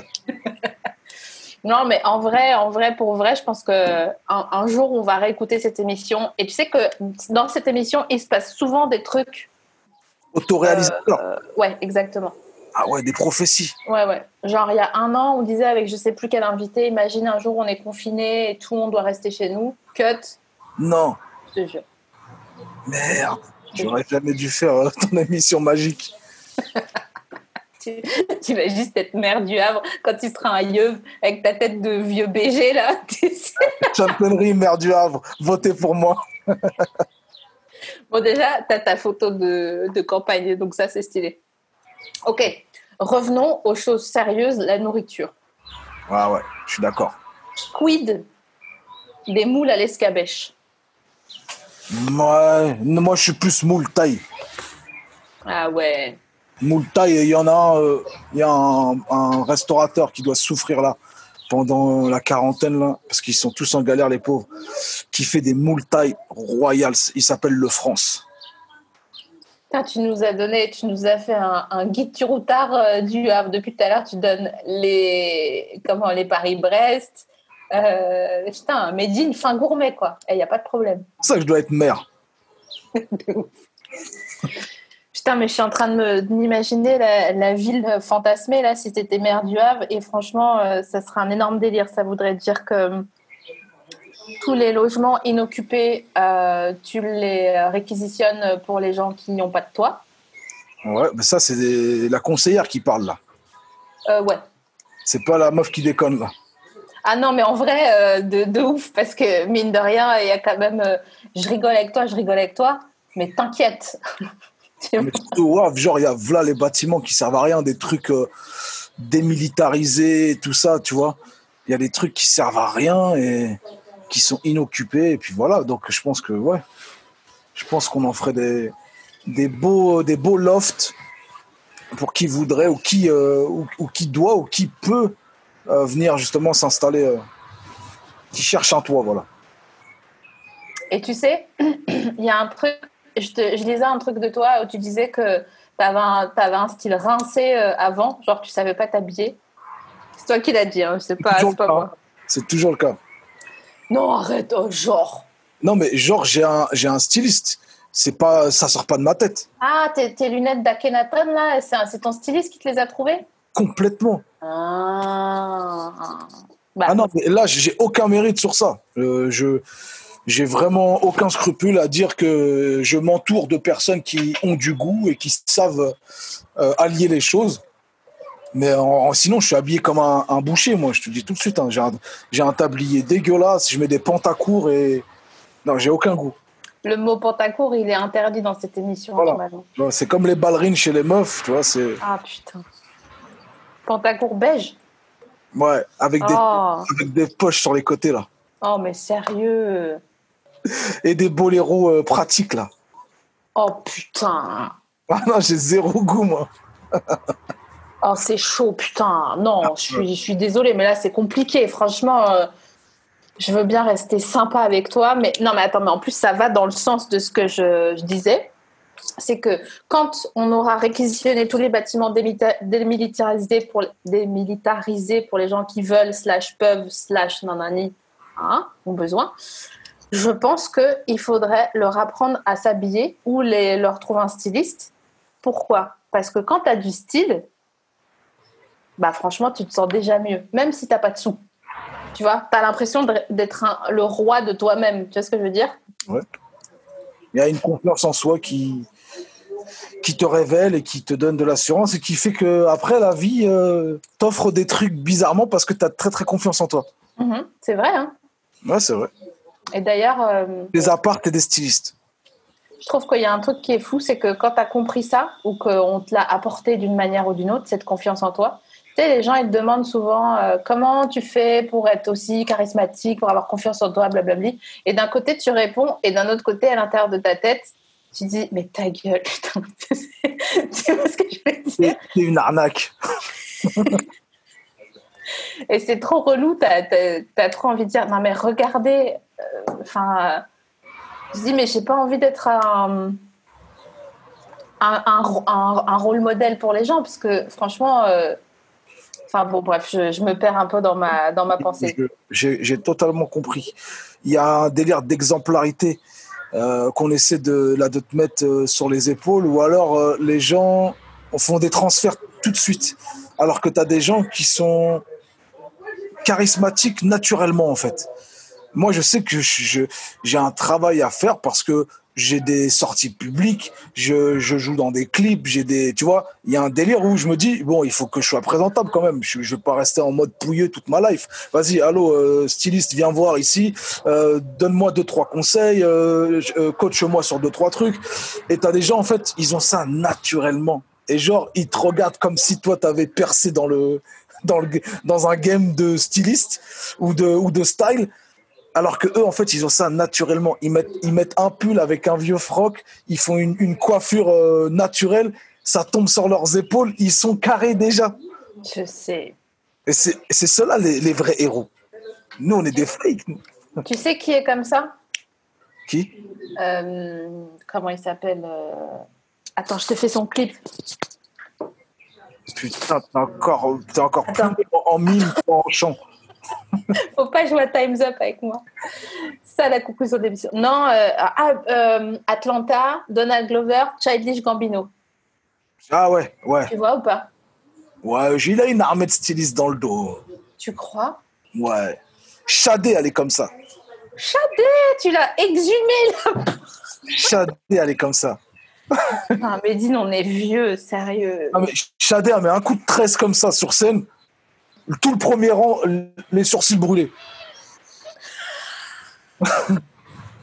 B: Non, mais en vrai, en vrai, pour vrai, je pense que un, un jour, on va réécouter cette émission. Et tu sais que dans cette émission, il se passe souvent des trucs.
D: Autoréalisateur.
B: euh, ouais, exactement.
D: Ah ouais, des prophéties.
B: Ouais, ouais. Genre, il y a un an, on disait avec je sais plus quel invité, imagine un jour, on est confiné et tout le monde doit rester chez nous. Cut,
D: Non,
B: je te jure.
D: merde. *laughs* J'aurais jamais dû faire euh, ton émission magique. *laughs*
B: Tu, tu vas juste être maire du Havre quand tu seras un yeuve avec ta tête de vieux BG là. *laughs* tu.
D: Championnerie, maire du Havre, votez pour moi.
B: Bon, déjà, tu as ta photo de, de campagne, donc ça, c'est stylé. Ok, revenons aux choses sérieuses, la nourriture.
D: Ouais, ouais, je suis d'accord.
B: Quid des moules à l'escabèche
D: Ouais, moi je suis plus moule taille.
B: Ah ouais.
D: Moule taille, il y en a, un, euh, il y a un, un restaurateur qui doit souffrir là pendant la quarantaine là, parce qu'ils sont tous en galère les pauvres, qui fait des moules taille royales. Il s'appelle Le France.
B: Putain, tu nous as donné, tu nous as fait un, un guide du routard euh, du Havre. Depuis tout à l'heure, tu donnes les, comment, les Paris-Brest. Euh, putain, in fin gourmet, quoi. Il n'y a pas de problème.
D: C'est pour ça que je dois être maire. *laughs*
B: Putain, mais je suis en train de m'imaginer la, la ville fantasmée, là, si t'étais maire du Havre. Et franchement, euh, ça serait un énorme délire. Ça voudrait dire que euh, tous les logements inoccupés, euh, tu les réquisitionnes pour les gens qui n'ont pas de toit.
D: Ouais, mais ça c'est des- la conseillère qui parle là.
B: Ouais.
D: C'est pas la meuf qui déconne là.
B: Ah non, mais en vrai, euh, de, ouf, parce que mine de rien, il y a quand même. euh, je rigole avec toi, je rigole avec toi, mais t'inquiète. *laughs*
D: Mais ouais, genre, il y a voilà les bâtiments qui servent à rien, des trucs, euh, démilitarisé, tout ça, tu vois. Il y a des trucs qui servent à rien et qui sont inoccupés. Et puis voilà, donc je pense que, ouais, je pense qu'on en ferait des, des, beaux, des beaux lofts pour qui voudrait ou qui, ou qui doit ou qui peut euh, venir justement s'installer, euh, qui cherche un toit, voilà.
B: Et tu sais, *clears throat* il y a un truc, je, te, je lisais un truc de toi où tu disais que tu avais, avais, un style rincé euh, avant, genre tu savais pas t'habiller. C'est toi qui l'as dit, hein, c'est pas, moi.
D: C'est toujours le cas.
B: Non, arrête, oh, genre.
D: Non, mais genre, j'ai un, j'ai un styliste. C'est pas, ça sort pas de ma tête.
B: Ah, tes, tes lunettes d'Akhenaton, là, c'est ton styliste qui te les a trouvées?
D: Complètement.
B: Ah. Bah,
D: Ah non, mais là, j'ai aucun mérite sur ça. Euh, je, j'ai vraiment aucun scrupule à dire que je m'entoure de personnes qui ont du goût et qui savent euh, allier les choses. Mais en- sinon, je suis habillé comme un, un boucher, moi. Je te dis tout de suite. hein. J'ai, un, tablier dégueulasse. Je mets des pantacours et non, j'ai aucun goût.
B: Le mot pantacourt, il est interdit dans cette émission.
D: Voilà. C'est comme les ballerines chez les meufs, tu vois. C'est
B: Ah putain. Pantacourt beige
D: ouais, avec des,
B: Oh,
D: avec des poches sur les côtés là
B: oh mais sérieux
D: et des boléros euh, pratiques là.
B: Oh putain
D: Ah non, j'ai zéro goût moi. *laughs*
B: Oh c'est chaud putain Non, je suis, je suis désolée, mais là c'est compliqué. Franchement, euh, je veux bien rester sympa avec toi, mais non mais attends, mais en plus ça va dans le sens de ce que je, je disais. C'est que quand on aura réquisitionné tous les bâtiments démilitarisés pour, pour les gens qui veulent, slash peuvent, slash nanani, hein, ont besoin, je pense qu'il faudrait leur apprendre à s'habiller ou les, leur trouver un styliste. Pourquoi? Parce que quand tu as du style, bah franchement, tu te sens déjà mieux, même si tu n'as pas de sous. Tu vois, tu as l'impression d'être le roi de toi-même. Tu vois ce que je veux dire?
D: Il y a une confiance en soi qui, qui te révèle et qui te donne de l'assurance et qui fait que après la vie euh, t'offre des trucs bizarrement parce que tu as très très confiance en toi.
B: Mhm, C'est vrai. Hein
D: Ouais, c'est vrai.
B: Et d'ailleurs, euh,
D: Des apparts et des stylistes.
B: je trouve qu'il y a un truc qui est fou, c'est que quand tu as compris ça ou qu'on te l'a apporté d'une manière ou d'une autre, cette confiance en toi, sais, les gens ils te demandent souvent euh, comment tu fais pour être aussi charismatique, pour avoir confiance en toi, blablabli. Et d'un côté, tu réponds, et d'un autre côté, à l'intérieur de ta tête, tu dis mais ta gueule, putain. *laughs* tu vois ce que je veux dire
D: C'est une arnaque. *laughs*
B: Et c'est trop relou, t'as as, trop envie de dire non mais regardez, euh, enfin, je dis mais j'ai pas envie d'être un, un, un, un- un rôle modèle pour les gens parce que franchement, euh, enfin bon bref, je, je me perds un peu dans ma dans ma pensée.
D: J'ai totalement compris. Il y a un délire d'exemplarité euh, qu'on essaie de, là, de te mettre euh, sur les épaules ou alors euh, les gens font des transferts tout de suite. Alors que tu as des gens qui sont charismatiques naturellement en fait. Moi, je sais que j'ai un travail à faire parce que j'ai des sorties publiques, je, je joue dans des clips, j'ai des, tu vois, il y a un délire où je me dis bon, il faut que je sois présentable quand même. Je, je vais pas rester en mode pouilleux toute ma life. Vas-y, allô, euh, styliste, viens voir ici, euh, donne-moi deux trois conseils, euh, euh, coach-moi sur deux trois trucs. Et t'as des gens en fait, ils ont ça naturellement. Et genre, ils te regardent comme si toi t'avais percé dans le dans le dans un game de styliste ou de ou de style. Alors que eux, en fait, ils ont ça naturellement. Ils mettent, ils mettent un pull avec un vieux froc, ils font une, une coiffure euh, naturelle, ça tombe sur leurs épaules, ils sont carrés déjà.
B: Je sais.
D: Et c'est ceux-là les, les vrais héros. Nous, on est des fakes. nous.
B: Tu sais qui est comme ça?
D: Qui?
B: Euh, Comment il s'appelle euh, Attends, je te fais son clip.
D: Putain, t'es encore, t'es encore
B: Attends.
D: plus en en mime qu'en chant. *laughs*
B: Faut pas jouer à Time's Up avec moi. Ça, la conclusion de l'émission. Non, euh, ah, euh, Atlanta, Donald Glover, Childish Gambino.
D: Ah ouais, ouais.
B: Tu vois ou pas?
D: Ouais, il a une armée de stylistes dans le dos.
B: Tu crois?
D: Ouais. Shadé, elle est comme ça.
B: Chadé, tu l'as exhumé là.
D: Shadé, elle est comme ça. *laughs*
B: Ah, Médine, on est vieux, sérieux.
D: Ah, mais Shadé, elle met un coup de tresse comme ça sur scène. Tout le premier rang, les sourcils brûlés.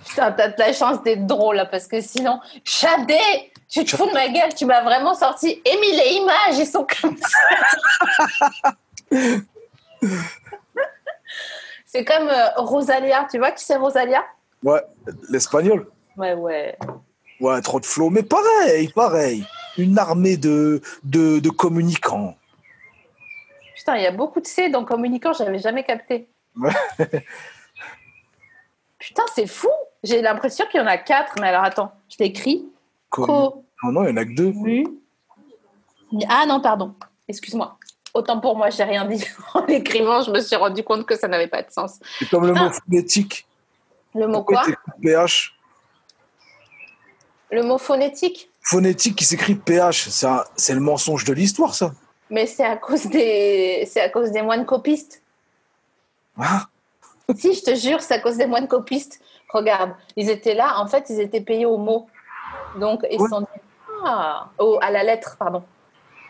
B: Putain, t'as de la chance d'être drôle là, parce que sinon, Chadé, tu te fous de ma gueule, tu m'as vraiment sorti. Émile les images, ils sont comme ça. *laughs* c'est comme euh, Rosalia, tu vois qui c'est Rosalia?
D: Ouais, l'espagnol.
B: Ouais, ouais.
D: Ouais, trop de flow. Mais pareil, pareil. Une armée de, de, de communicants.
B: Putain, il y a beaucoup de C dans communicant, j'avais jamais capté. *laughs* Putain, c'est fou. J'ai l'impression qu'il y en a quatre, mais alors attends, je l'écris. Co.
D: Non, non, il y en a que deux.
B: Ah non, pardon. Excuse-moi. Autant pour moi, j'ai rien dit. *laughs* En l'écrivant, je me suis rendu compte que ça n'avait pas de sens.
D: C'est comme le
B: Ah.
D: mot phonétique.
B: Le mot quoi
D: Pourquoi PH
B: Le mot phonétique
D: Phonétique qui s'écrit PH. C'est le mensonge de l'histoire, ça.
B: Mais c'est à cause des, c'est à cause des moines copistes.
D: Ah,
B: si, je te jure, c'est à cause des moines copistes. Regarde, ils étaient là. En fait, ils étaient payés au mot. Donc, ils
D: Ouais.
B: sont dit, ah, à la lettre, pardon.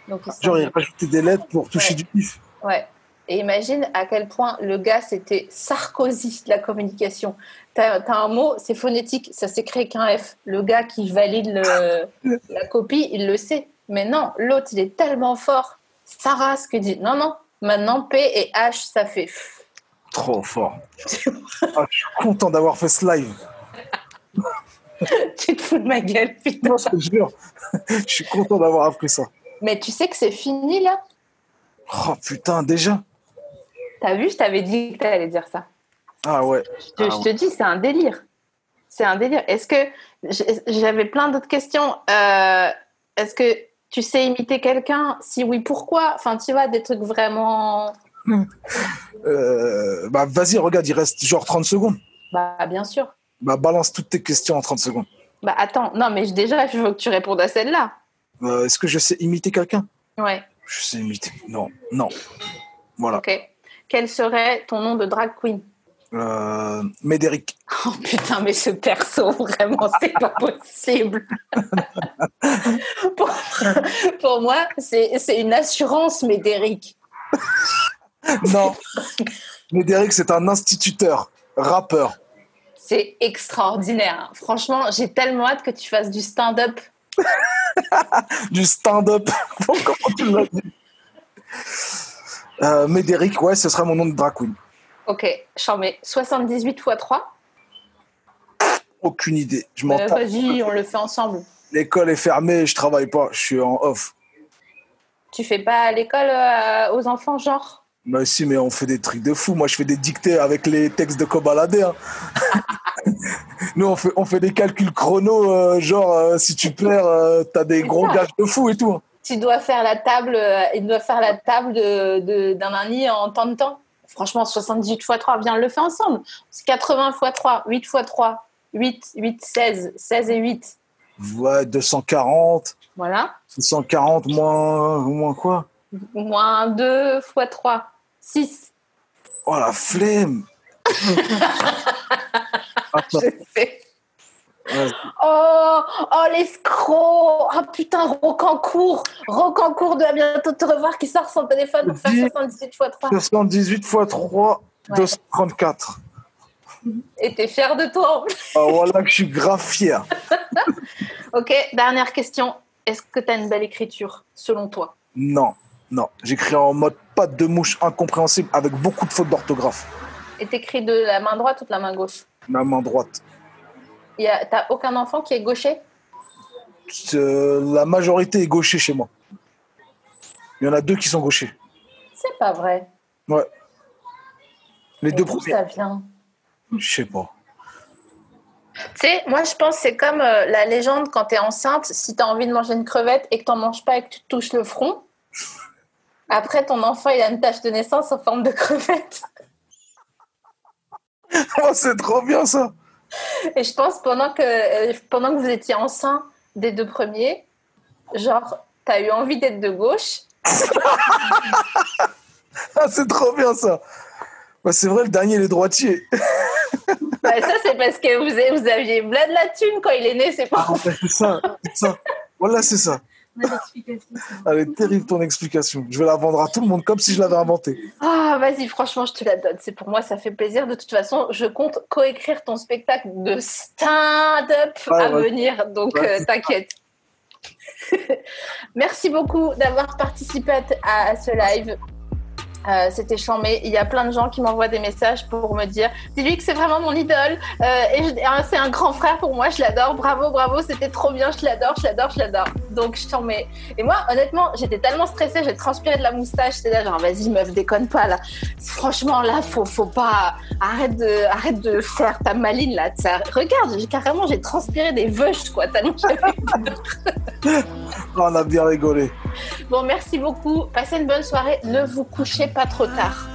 B: Donc, ils
D: genre,
B: dit,
D: il rajoutait des lettres pour toucher
B: Ouais.
D: du pif.
B: Ouais. Et imagine à quel point le gars, c'était Sarkozy de la communication. T'as as un mot, c'est phonétique, ça s'écrit qu'un F. Le gars qui valide le- *laughs* la copie, il le sait. Mais non, l'autre, il est tellement fort. Sarah, ce que dit, non, non, maintenant P et H, ça fait.
D: Trop fort. *laughs* Ah, je suis content d'avoir fait ce live.
B: tu te fous de ma gueule, putain.
D: Non, je te jure. Je suis content d'avoir appris ça.
B: Mais tu sais que c'est fini, là?
D: Oh putain, déjà
B: T'as vu, je t'avais dit que t'allais dire ça.
D: Ah ouais.
B: Je te, je te dis, c'est un délire. C'est un délire. Est-ce que j'avais plein d'autres questions Euh, Est-ce que tu sais imiter quelqu'un Si oui, pourquoi? Enfin, tu vois, des trucs vraiment.
D: Euh, bah vas-y, regarde, il reste genre 30 secondes.
B: Bah, bien sûr.
D: Bah balance toutes tes questions en 30 secondes.
B: Bah, attends. Non, mais je- déjà, il faut que tu répondes à celle-là.
D: Euh, Est-ce que je sais imiter quelqu'un?
B: Ouais.
D: Je sais imiter. Non, non. Voilà.
B: Ok. Quel serait ton nom de drag queen?
D: Euh, Médéric.
B: Oh putain, mais ce perso, vraiment, c'est pas *laughs* possible. pour, pour moi, c'est c'est une assurance, Médéric.
D: Non. Médéric, c'est un instituteur, rappeur.
B: C'est extraordinaire. Franchement, j'ai tellement hâte que tu fasses du stand-up. *laughs*
D: Du stand-up. *laughs* Comment tu l'as dit euh, Médéric, ouais, ce sera mon nom de drag queen.
B: Ok, j'en mets 78 x 3.
D: Aucune idée. Je m'en.
B: Euh, Vas-y, on le fait ensemble.
D: L'école est fermée, je travaille pas, je suis en off.
B: Tu fais pas à l'école euh, aux enfants, genre?
D: Mais si, mais on fait des trucs de fou. Moi, je fais des dictées avec les textes de Kobalade. hein. *laughs* Nous, on fait, on fait des calculs chrono, euh, genre, euh, si tu perds, euh, t'as des gros
B: ça.
D: gages de fou et tout.
B: Tu dois faire la table, euh, il doit faire la table de- de- d'un ami en temps de temps. Franchement, 78 x 3, viens, le fait ensemble. C'est 80 x 3, 8 x 3, 8, 8, 16, 16 et 8.
D: Ouais, 240.
B: Voilà.
D: 240 moins, moins quoi?
B: Moins 2 x 3, 6.
D: Oh la flemme *laughs* Attends,
B: Je sais.
D: Ouais,
B: Oh, oh l'escroc Oh putain, Rocancourt Rocancourt doit bientôt te revoir qui sort son téléphone pour faire
D: Dis-
B: 78 x 3.
D: 78 x 3,
B: Ouais.
D: 234.
B: Et t'es fier de toi en plus.
D: Ah, voilà que je suis grave fier. *laughs*
B: Ok, dernière question. Est-ce que t'as une belle écriture, selon toi?
D: Non, non. J'écris en mode patte de mouche incompréhensible avec beaucoup de fautes d'orthographe.
B: Et t'écris de la main droite ou de la main gauche?
D: Ma main droite.
B: A- T'as aucun enfant qui est gaucher?
D: Euh, la majorité est gaucher chez moi. Il y en a deux qui sont gauchers.
B: C'est pas vrai.
D: Ouais. Les
B: Mais
D: deux premiers.
B: ça vient?
D: Je sais pas.
B: Tu sais, moi je pense que c'est comme euh, la légende quand t'es enceinte, si t'as envie de manger une crevette et que t'en manges pas et que tu te touches le front, après ton enfant il a une tache de naissance en forme de crevette. *laughs*
D: Oh, c'est trop bien ça.
B: Et je pense pendant que, euh, pendant que vous étiez enceint des deux premiers, genre t'as eu envie d'être de gauche. *laughs*
D: Ah, c'est trop bien ça. Bah, c'est vrai, le dernier, il est droitier. *laughs*
B: Bah, ça c'est parce que vous, vous aviez plein de la thune quand il est né, c'est pas.
D: Ah, ouais, c'est ça, c'est ça. Voilà, c'est ça. Elle est terrible ton explication. Je vais la vendre à tout le monde comme si je l'avais inventée.
B: Ah, vas-y, franchement, je te la donne. C'est pour moi, ça fait plaisir. De toute façon, je compte coécrire ton spectacle de stand-up à
D: ouais.
B: venir. Donc,
D: Ouais,
B: euh, t'inquiète. *laughs* Merci beaucoup d'avoir participé à ce live. Euh, C'était chambé. Il y a plein de gens qui m'envoient des messages pour me dire dis-lui que c'est vraiment mon idole. Euh, et hein, c'est un grand frère pour moi. Je l'adore. Bravo, bravo. C'était trop bien. Je l'adore, je l'adore, je l'adore. Donc, je mets. Et moi, honnêtement, j'étais tellement stressée. J'ai transpiré de la moustache. J'étais là, genre, vas-y, meuf, déconne pas là. Franchement, là, faut, faut pas. Arrête de, arrête de faire ta maline là. Ça... Regarde, j'ai- carrément, j'ai transpiré des veuches quoi. Tellement *laughs*
D: On a bien rigolé.
B: Bon, merci beaucoup. Passez une bonne soirée. Ne vous couchez pas trop tard.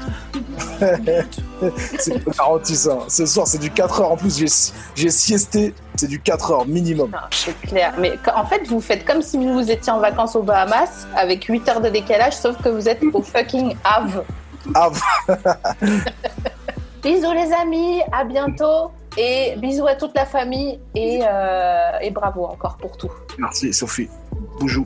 B: *laughs*
D: C'est pas garanti ça. Ce soir, c'est du 4 heures. En plus, j'ai siesté. C'est du 4 heures minimum.
B: C'est clair. Mais en fait, vous faites comme si vous étiez en vacances aux Bahamas avec 8 heures de décalage, sauf que vous êtes au fucking Havre.
D: Ah, *laughs*
B: Bisous les amis, à bientôt. Et bisous à toute la famille. Et, euh, et bravo encore pour tout.
D: merci, Sophie. Boujou.